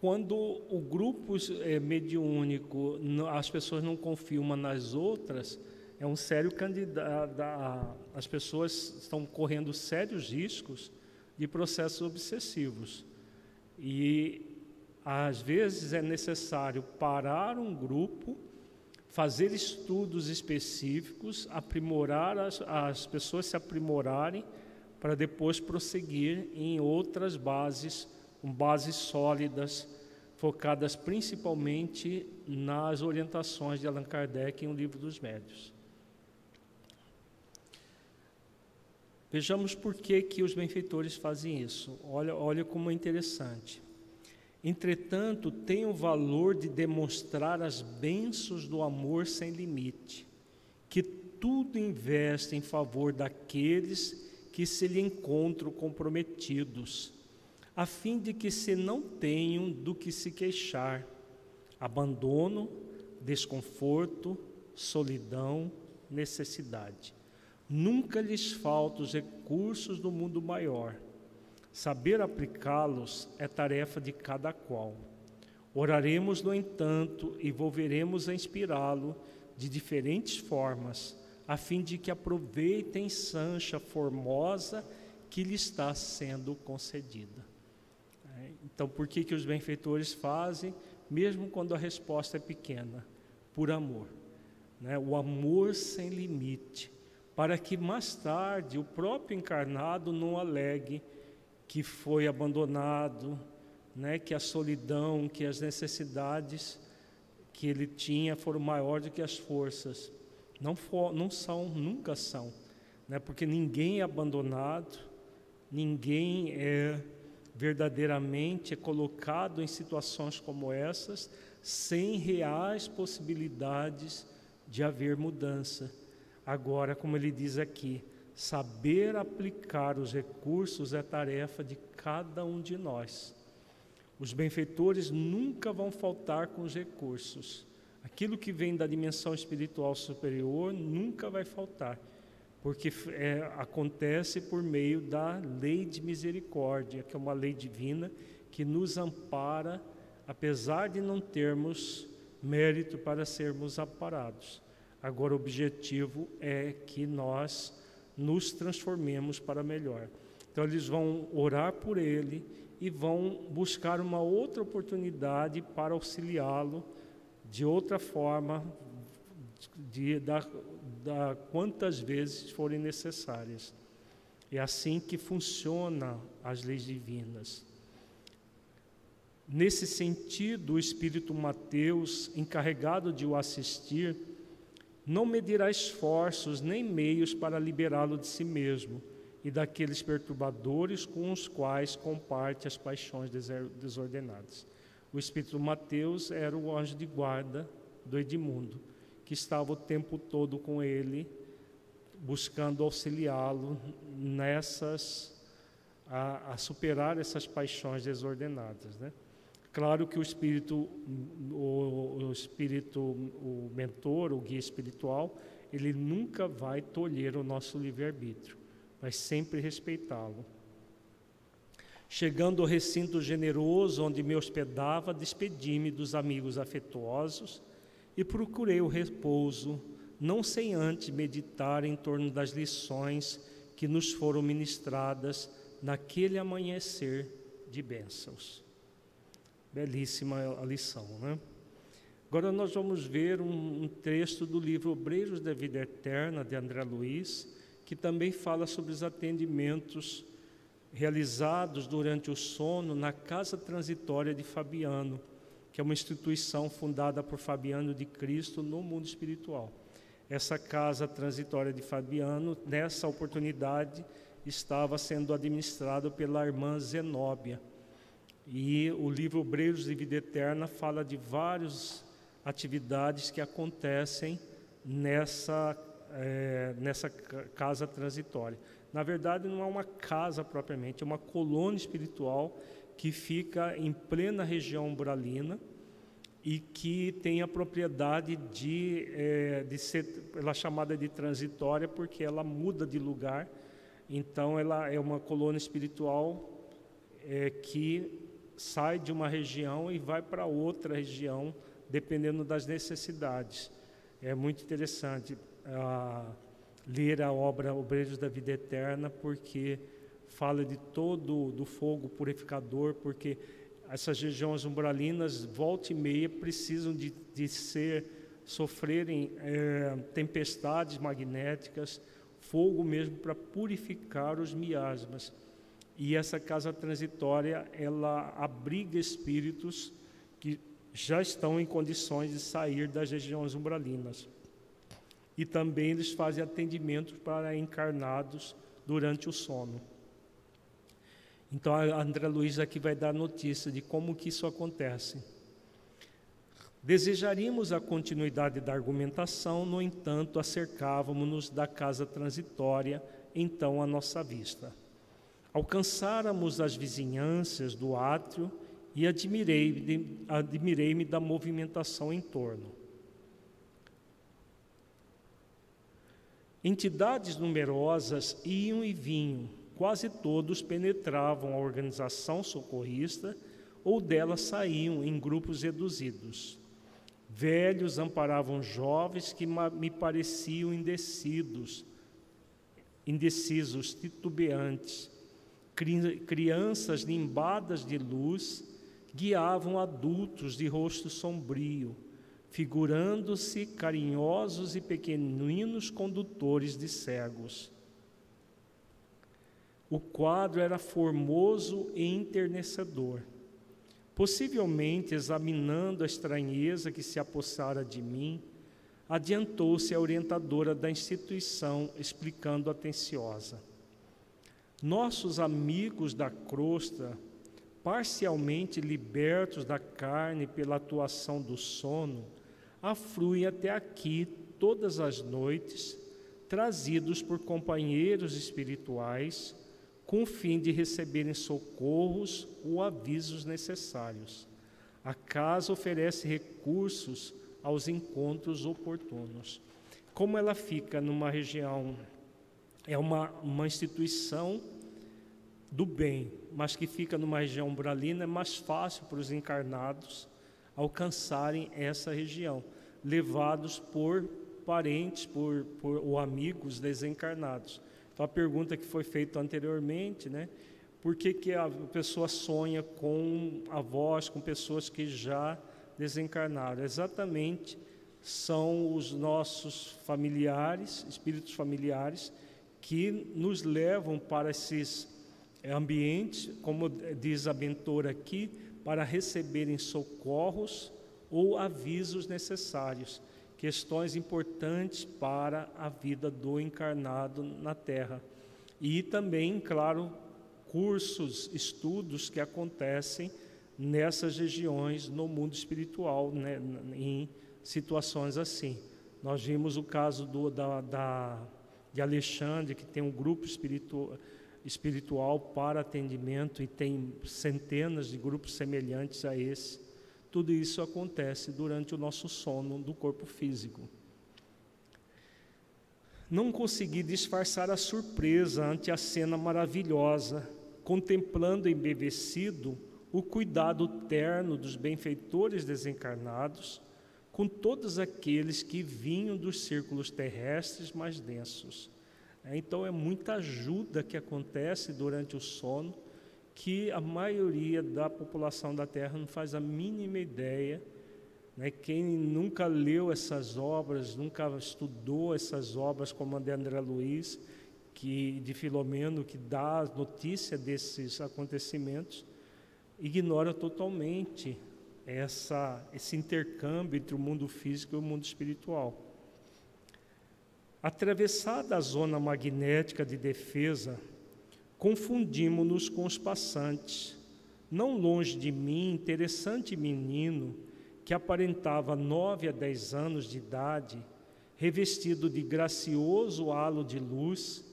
quando o grupo é, mediúnico, as pessoas não confiam umas nas outras, é um sério candidato. As pessoas estão correndo sérios riscos de processos obsessivos. E às vezes é necessário parar um grupo, fazer estudos específicos, aprimorar as, as pessoas se aprimorarem para depois prosseguir em outras bases, bases sólidas, focadas principalmente nas orientações de Allan Kardec em O Livro dos Médios. Vejamos por que, que os benfeitores fazem isso. Olha, olha como é interessante. Entretanto, tem o valor de demonstrar as bênçãos do amor sem limite, que tudo investe em favor daqueles que se lhe encontram comprometidos, a fim de que se não tenham do que se queixar. Abandono, desconforto, solidão, necessidade. Nunca lhes faltam os recursos do mundo maior. Saber aplicá-los é tarefa de cada qual. Oraremos, no entanto, e volveremos a inspirá-lo de diferentes formas, a fim de que aproveitem sancha formosa que lhe está sendo concedida. É, então, por que, que os benfeitores fazem, mesmo quando a resposta é pequena? Por amor. Né? O amor sem limite, para que mais tarde o próprio encarnado não alegue que foi abandonado, né? que a solidão, que as necessidades que ele tinha foram maiores do que as forças. Não, for, não são, nunca são, né? porque ninguém é abandonado, ninguém é verdadeiramente é colocado em situações como essas sem reais possibilidades de haver mudança. Agora, como ele diz aqui, saber aplicar os recursos é tarefa de cada um de nós. Os benfeitores nunca vão faltar com os recursos. Aquilo que vem da dimensão espiritual superior nunca vai faltar, porque é, acontece por meio da lei de misericórdia, que é uma lei divina que nos ampara, apesar de não termos mérito para sermos amparados. Agora, o objetivo é que nós nos transformemos para melhor. Então, eles vão orar por ele e vão buscar uma outra oportunidade para auxiliá-lo de outra forma, de, da, da quantas vezes forem necessárias. É assim que funciona as leis divinas. Nesse sentido, o Espírito Mateus, encarregado de o assistir, não medirá esforços nem meios para liberá-lo de si mesmo e daqueles perturbadores com os quais comparte as paixões desordenadas. O espírito Mateus era o anjo de guarda do Edmundo, que estava o tempo todo com ele, buscando auxiliá-lo nessas a, a, superar essas paixões desordenadas, né? Claro que o espírito, o, o espírito, o mentor, o guia espiritual, ele nunca vai tolher o nosso livre-arbítrio mas sempre respeitá-lo. Chegando ao recinto generoso onde me hospedava, despedi-me dos amigos afetuosos e procurei o repouso, não sem antes meditar em torno das lições que nos foram ministradas naquele amanhecer de bênçãos. Belíssima a lição, né? Agora nós vamos ver um, um texto do livro Obreiros da Vida Eterna, de André Luiz, que também fala sobre os atendimentos realizados durante o sono na Casa Transitória de Fabiano, que é uma instituição fundada por Fabiano de Cristo no mundo espiritual. Essa Casa Transitória de Fabiano, nessa oportunidade, estava sendo administrado pela irmã Zenóbia. E o livro Obreiros de Vida Eterna fala de várias atividades que acontecem nessa é, nessa casa transitória. Na verdade, não é uma casa propriamente, é uma colônia espiritual que fica em plena região umbralina e que tem a propriedade de, é, de ser, ela é chamada de transitória porque ela muda de lugar. Então, ela é uma colônia espiritual é, que sai de uma região e vai para outra região, dependendo das necessidades. É muito interessante a ler a obra Obreiros da Vida Eterna, porque fala de todo do fogo purificador, porque essas regiões umbralinas, volta e meia, precisam de, de ser, sofrerem é, tempestades magnéticas, fogo mesmo para purificar os miasmas. E essa casa transitória, ela abriga espíritos que já estão em condições de sair das regiões umbralinas e também eles fazem atendimento para encarnados durante o sono. Então a André Luiz aqui vai dar notícia de como que isso acontece. Desejaríamos a continuidade da argumentação, no entanto, acercávamos-nos da casa transitória, então à nossa vista. Alcançáramos as vizinhanças do átrio e admirei-me admirei da movimentação em torno. Entidades numerosas iam e vinham, quase todos penetravam a organização socorrista ou dela saíam em grupos reduzidos. Velhos amparavam jovens que me pareciam indecidos, indecisos, titubeantes Crianças limbadas de luz guiavam adultos de rosto sombrio, figurando-se carinhosos e pequeninos condutores de cegos. O quadro era formoso e enternecedor. Possivelmente, examinando a estranheza que se apossara de mim, adiantou-se a orientadora da instituição, explicando atenciosa. Nossos amigos da crosta, parcialmente libertos da carne pela atuação do sono, afluem até aqui todas as noites, trazidos por companheiros espirituais com o fim de receberem socorros ou avisos necessários. A casa oferece recursos aos encontros oportunos. Como ela fica numa região, é uma, uma instituição do bem, mas que fica numa região umbralina, é mais fácil para os encarnados alcançarem essa região, levados por parentes, por, por ou amigos desencarnados. Então, a pergunta que foi feita anteriormente, né? Por que, que a pessoa sonha com avós, com pessoas que já desencarnaram? Exatamente são os nossos familiares, espíritos familiares, que nos levam para esses ambientes, como diz a mentora aqui, para receberem socorros ou avisos necessários questões importantes para a vida do encarnado na Terra. E também, claro, cursos, estudos que acontecem nessas regiões no mundo espiritual, né, em situações assim. Nós vimos o caso do, da, da, de Alexandre, que tem um grupo espiritual, espiritual para atendimento e tem centenas de grupos semelhantes a esse tudo isso acontece durante o nosso sono do corpo físico. Não consegui disfarçar a surpresa ante a cena maravilhosa, contemplando embevecido o cuidado terno dos benfeitores desencarnados com todos aqueles que vinham dos círculos terrestres mais densos. É, então, é muita ajuda que acontece durante o sono que a maioria da população da Terra não faz a mínima ideia. Né? Quem nunca leu essas obras, nunca estudou essas obras, como a de André Luiz, que, de Filomeno, que dá notícia desses acontecimentos, ignora totalmente essa, esse intercâmbio entre o mundo físico e o mundo espiritual. Atravessada a zona magnética de defesa confundimos-nos com os passantes. Não longe de mim, interessante menino, que aparentava nove a dez anos de idade, revestido de gracioso halo de luz,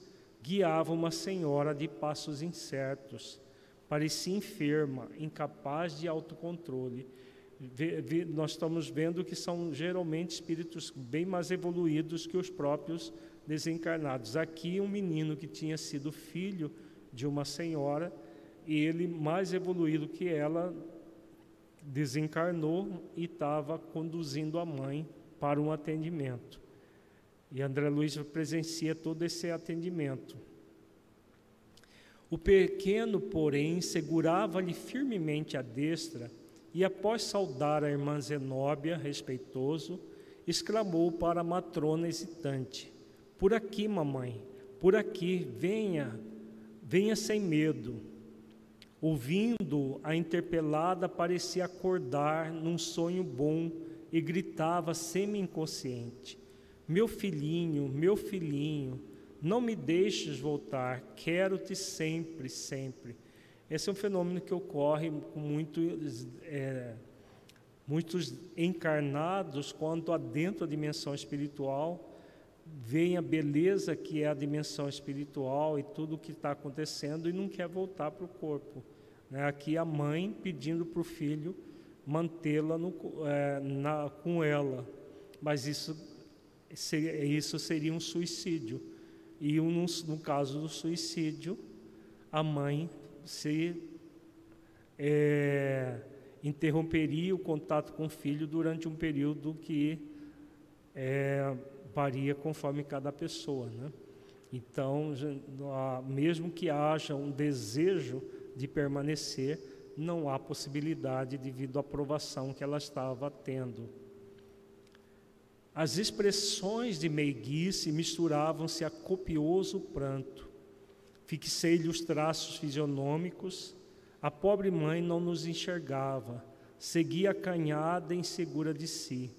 guiava uma senhora de passos incertos. Parecia enferma, incapaz de autocontrole. Nós estamos vendo que são geralmente espíritos bem mais evoluídos que os próprios desencarnados. Aqui, um menino que tinha sido filho de uma senhora e ele, mais evoluído que ela, desencarnou e estava conduzindo a mãe para um atendimento. E André Luiz presencia todo esse atendimento. O pequeno, porém, segurava-lhe firmemente a destra e, após saudar a irmã Zenóbia, respeitoso, exclamou para a matrona hesitante: Por aqui, mamãe, por aqui, venha, Venha sem medo. Ouvindo, a interpelada parecia acordar num sonho bom e gritava semi-inconsciente: Meu filhinho, meu filhinho, não me deixes voltar, quero-te sempre, sempre. Esse é um fenômeno que ocorre com muitos, é, muitos encarnados quando adentra a dimensão espiritual vem a beleza que é a dimensão espiritual e tudo o que está acontecendo e não quer voltar para o corpo. Né? Aqui a mãe pedindo para o filho mantê-la é, com ela, mas isso isso seria um suicídio. E no, no caso do suicídio, a mãe se é, interromperia o contato com o filho durante um período que é, varia conforme cada pessoa. Né? Então, mesmo que haja um desejo de permanecer, não há possibilidade devido à aprovação que ela estava tendo. As expressões de meiguice misturavam-se a copioso pranto. Fixei-lhe os traços fisionômicos. A pobre mãe não nos enxergava, seguia acanhada e insegura de si.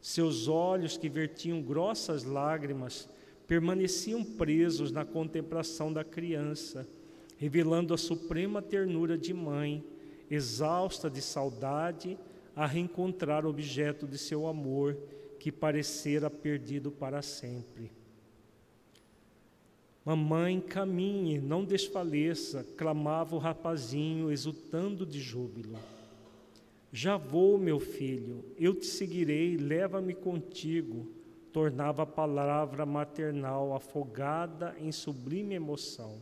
Seus olhos, que vertiam grossas lágrimas, permaneciam presos na contemplação da criança, revelando a suprema ternura de mãe, exausta de saudade, a reencontrar o objeto de seu amor que parecera perdido para sempre. Mamãe, caminhe, não desfaleça, clamava o rapazinho, exultando de júbilo. Já vou, meu filho, eu te seguirei, leva-me contigo, tornava a palavra maternal afogada em sublime emoção.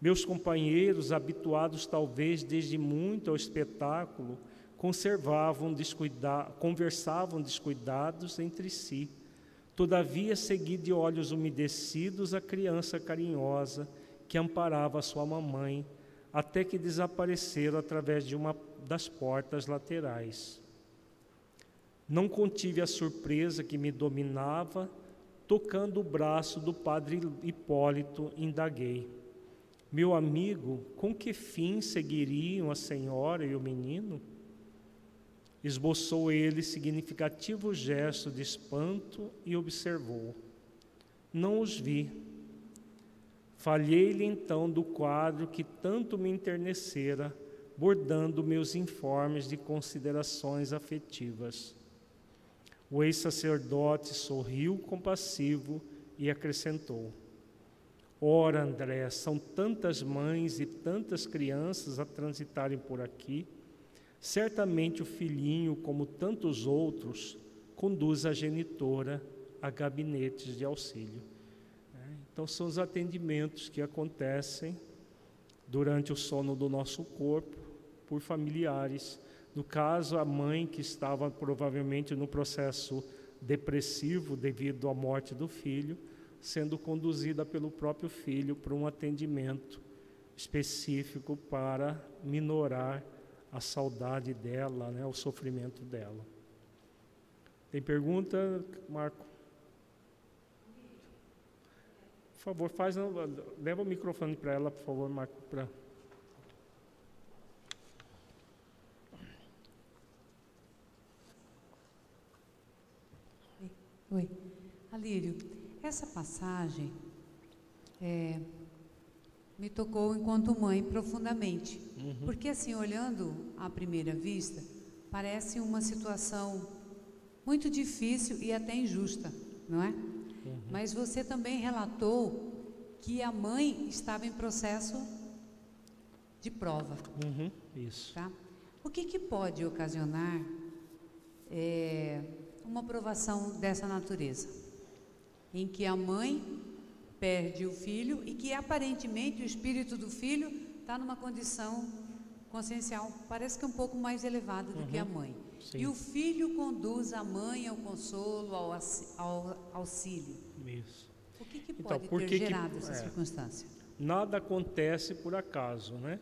Meus companheiros, habituados talvez desde muito ao espetáculo, conservavam descuida conversavam descuidados entre si. Todavia, segui de olhos umedecidos a criança carinhosa que amparava sua mamãe, até que desapareceram através de uma das portas laterais. Não contive a surpresa que me dominava, tocando o braço do padre Hipólito, indaguei. Meu amigo, com que fim seguiriam a senhora e o menino? Esboçou ele significativo gesto de espanto e observou. Não os vi. Falhei-lhe então do quadro que tanto me enternecera, bordando meus informes de considerações afetivas. O ex-sacerdote sorriu compassivo e acrescentou: Ora, André, são tantas mães e tantas crianças a transitarem por aqui Certamente o filhinho, como tantos outros, conduz a genitora a gabinetes de auxílio. Né? Então, são os atendimentos que acontecem durante o sono do nosso corpo por familiares. No caso, a mãe que estava provavelmente no processo depressivo devido à morte do filho, sendo conduzida pelo próprio filho para um atendimento específico para minorar a saudade dela, né, o sofrimento dela. Tem pergunta, Marco? Por favor, faz, leva o microfone para ela, por favor, Marco, para Oi. Alírio, essa passagem é, me tocou enquanto mãe profundamente. Uhum. Porque, assim, olhando à primeira vista, parece uma situação muito difícil e até injusta, não é? Uhum. Mas você também relatou que a mãe estava em processo de prova. Uhum. Isso. Tá? O que, que pode ocasionar é, uma provação dessa natureza? Em que a mãe perde o filho e que aparentemente o espírito do filho está numa condição consciencial, parece que é um pouco mais elevada do uhum. que a uhum. mãe. Sim. E o filho conduz a mãe ao consolo, ao, auxílio. Isso. O que, que então, pode ter que gerado que, essa é, circunstância? Nada acontece por acaso, né?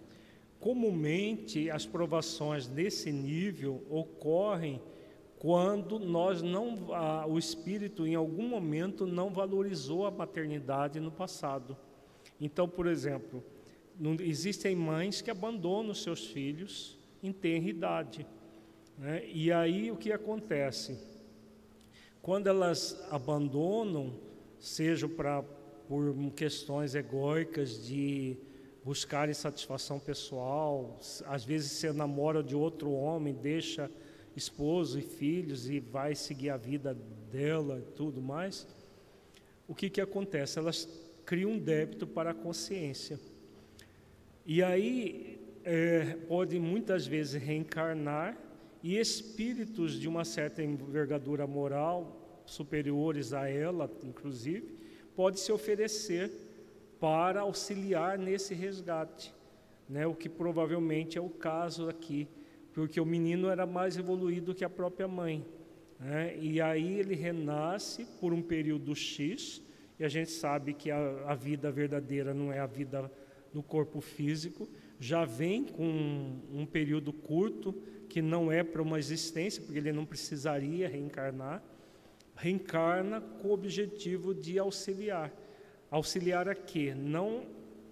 Comumente as provações nesse nível ocorrem quando nós não, a, o espírito em algum momento não valorizou a maternidade no passado. Então, por exemplo, não, existem mães que abandonam seus filhos em tenra idade. Né? E aí o que acontece? Quando elas abandonam, seja pra, por questões egóicas de buscarem satisfação pessoal, às vezes você namora de outro homem, deixa esposo e filhos e vai seguir a vida dela e tudo mais, o que, que acontece? Elas criam um débito para a consciência. E aí é, pode muitas vezes reencarnar e espíritos de uma certa envergadura moral superiores a ela, inclusive, pode se oferecer para auxiliar nesse resgate, né? O que provavelmente é o caso aqui, porque o menino era mais evoluído que a própria mãe, né? E aí ele renasce por um período X, e a gente sabe que a, a vida verdadeira não é a vida no corpo físico, já vem com um período curto que não é para uma existência, porque ele não precisaria reencarnar, reencarna com o objetivo de auxiliar. Auxiliar a quê? Não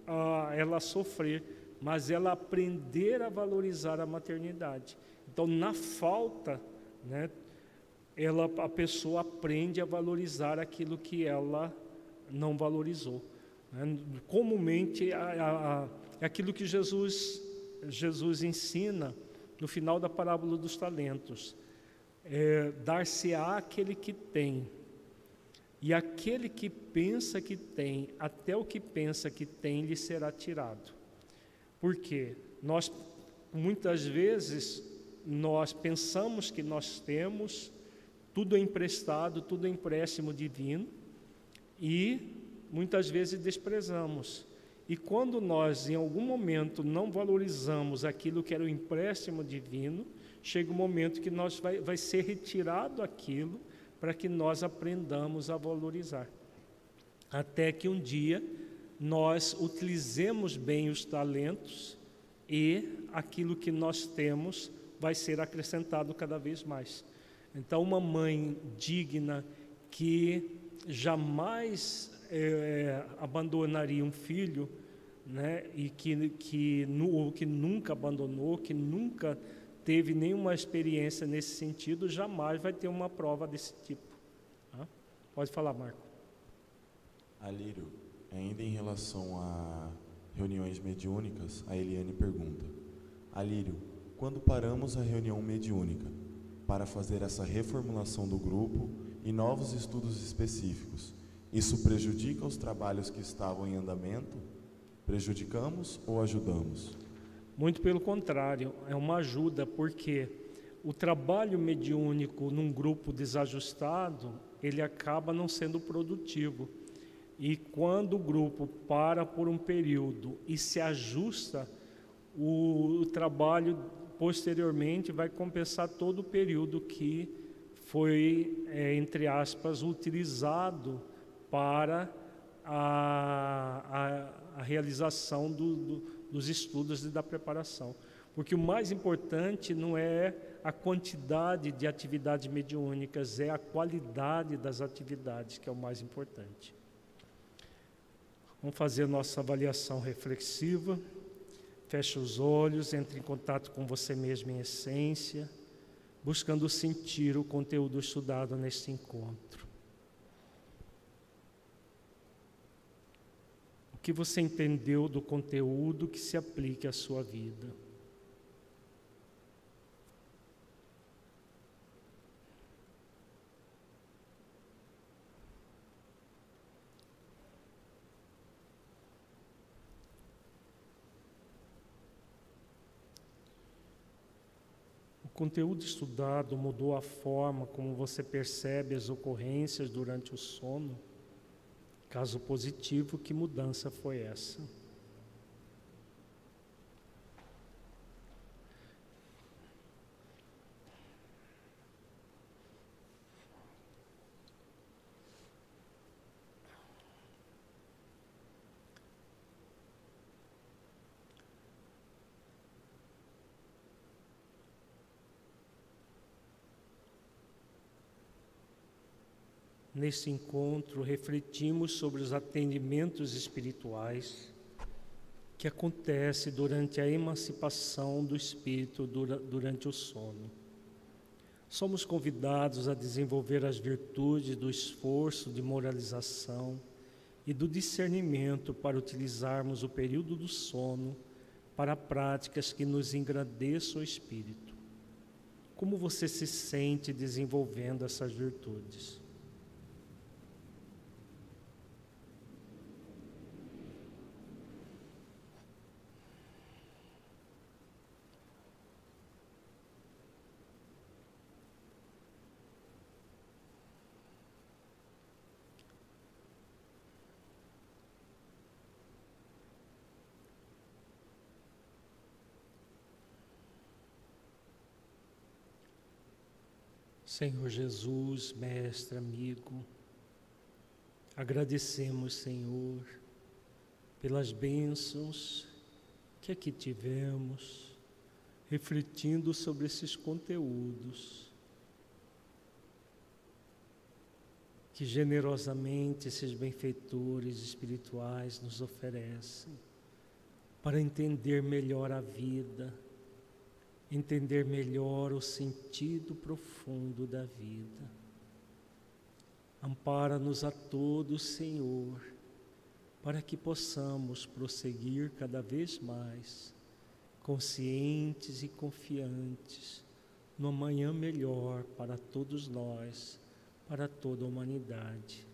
a ela sofrer, mas ela aprender a valorizar a maternidade. Então, na falta, né, ela, a pessoa aprende a valorizar aquilo que ela não valorizou. Né? Comumente, a, a, é aquilo que Jesus, Jesus ensina no final da parábola dos talentos é, dar-se-á aquele que tem. E aquele que pensa que tem, até o que pensa que tem, lhe será tirado. Por quê? Nós, muitas vezes, nós pensamos que nós temos, tudo emprestado, tudo empréstimo divino, e muitas vezes desprezamos. E quando nós, em algum momento, não valorizamos aquilo que era o empréstimo divino, chega um momento que nós vai, vai ser retirado aquilo para que nós aprendamos a valorizar. Até que um dia nós utilizemos bem os talentos e aquilo que nós temos vai ser acrescentado cada vez mais. Então, uma mãe digna que jamais é, abandonaria um filho, né, e que, que, que nunca abandonou, que nunca teve nenhuma experiência nesse sentido, jamais vai ter uma prova desse tipo. Tá? Pode falar, Marco. Alírio, ainda em relação a reuniões mediúnicas, a Eliane pergunta: Alírio, quando paramos a reunião mediúnica para fazer essa reformulação do grupo e novos estudos específicos, isso prejudica os trabalhos que estavam em andamento? Prejudicamos ou ajudamos? Muito pelo contrário, é uma ajuda, porque o trabalho mediúnico num grupo desajustado, ele acaba não sendo produtivo. E quando o grupo para por um período e se ajusta, o, trabalho posteriormente vai compensar todo o período que foi, é, entre aspas, utilizado para a, a, a realização do, do dos estudos e da preparação. Porque o mais importante não é a quantidade de atividades mediúnicas, é a qualidade das atividades que é o mais importante. Vamos fazer nossa avaliação reflexiva. Feche os olhos, entre em contato com você mesmo em essência, buscando sentir o conteúdo estudado neste encontro. que você entendeu do conteúdo que se aplique à sua vida. Conteúdo estudado mudou a forma como você percebe as ocorrências durante o sono? Caso positivo, que mudança foi essa? Nesse encontro, refletimos sobre os atendimentos espirituais que acontece durante a emancipação do espírito durante o sono. Somos convidados a desenvolver as virtudes do esforço de moralização e do discernimento para utilizarmos o período do sono para práticas que nos engrandeçam o espírito. Como você se sente desenvolvendo essas virtudes? Senhor Jesus, mestre, amigo, agradecemos, Senhor, pelas bênçãos que aqui tivemos, refletindo sobre esses conteúdos. Que generosamente esses benfeitores espirituais nos oferecem para entender melhor a vida entender melhor o sentido profundo da vida. Ampara-nos a todos, Senhor, para que possamos prosseguir cada vez mais, conscientes e confiantes, no amanhã melhor para todos nós, para toda a humanidade.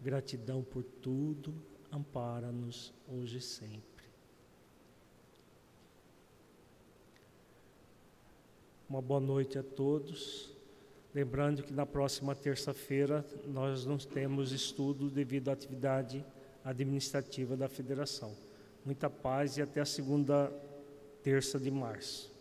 Gratidão por tudo, ampara-nos hoje e sempre. Uma boa noite a todos. Lembrando que na próxima terça-feira nós não temos estudo devido à atividade administrativa da federação. Muita paz e até a segunda terça de março.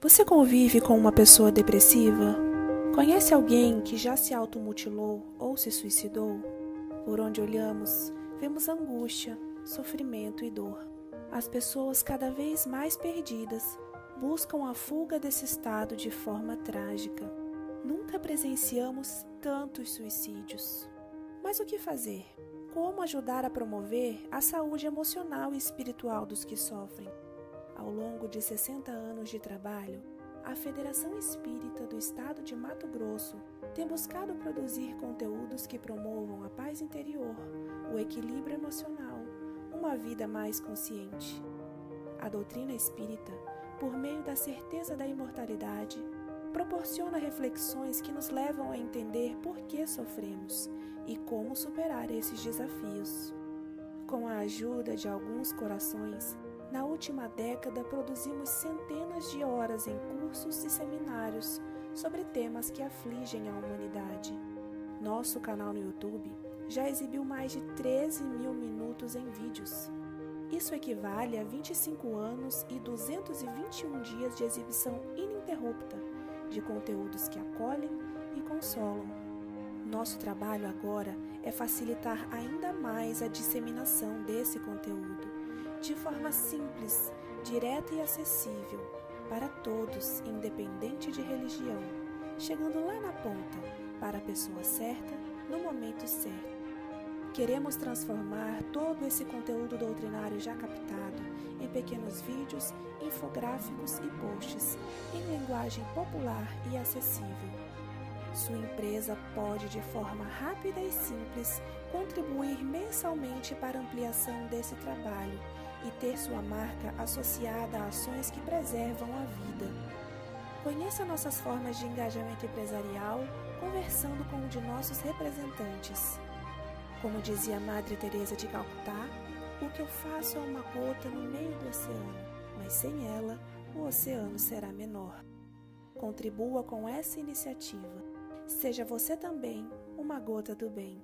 Você convive com uma pessoa depressiva? Conhece alguém que já se automutilou ou se suicidou? Por onde olhamos, vemos angústia, sofrimento e dor. As pessoas cada vez mais perdidas buscam a fuga desse estado de forma trágica. Nunca presenciamos tantos suicídios. Mas o que fazer? Como ajudar a promover a saúde emocional e espiritual dos que sofrem? Ao longo de 60 anos de trabalho, a Federação Espírita do Estado de Mato Grosso tem buscado produzir conteúdos que promovam a paz interior, o equilíbrio emocional, uma vida mais consciente. A doutrina espírita, por meio da certeza da imortalidade, proporciona reflexões que nos levam a entender por que sofremos e como superar esses desafios. Com a ajuda de alguns corações, na última década, produzimos centenas de horas em cursos e seminários sobre temas que afligem a humanidade. Nosso canal no YouTube já exibiu mais de 13 mil minutos em vídeos. Isso equivale a 25 anos e 221 dias de exibição ininterrupta de conteúdos que acolhem e consolam. Nosso trabalho agora é facilitar ainda mais a disseminação desse conteúdo de forma simples, direta e acessível para todos, independente de religião, chegando lá na ponta, para a pessoa certa, no momento certo. Queremos transformar todo esse conteúdo doutrinário já captado em pequenos vídeos, infográficos e posts, em linguagem popular e acessível. Sua empresa pode, de forma rápida e simples, contribuir mensalmente para a ampliação desse trabalho e ter sua marca associada a ações que preservam a vida. Conheça nossas formas de engajamento empresarial conversando com um de nossos representantes. Como dizia Madre Teresa de Calcutá, o que eu faço é uma gota no meio do oceano, mas sem ela, o oceano será menor. Contribua com essa iniciativa. Seja você também uma gota do bem.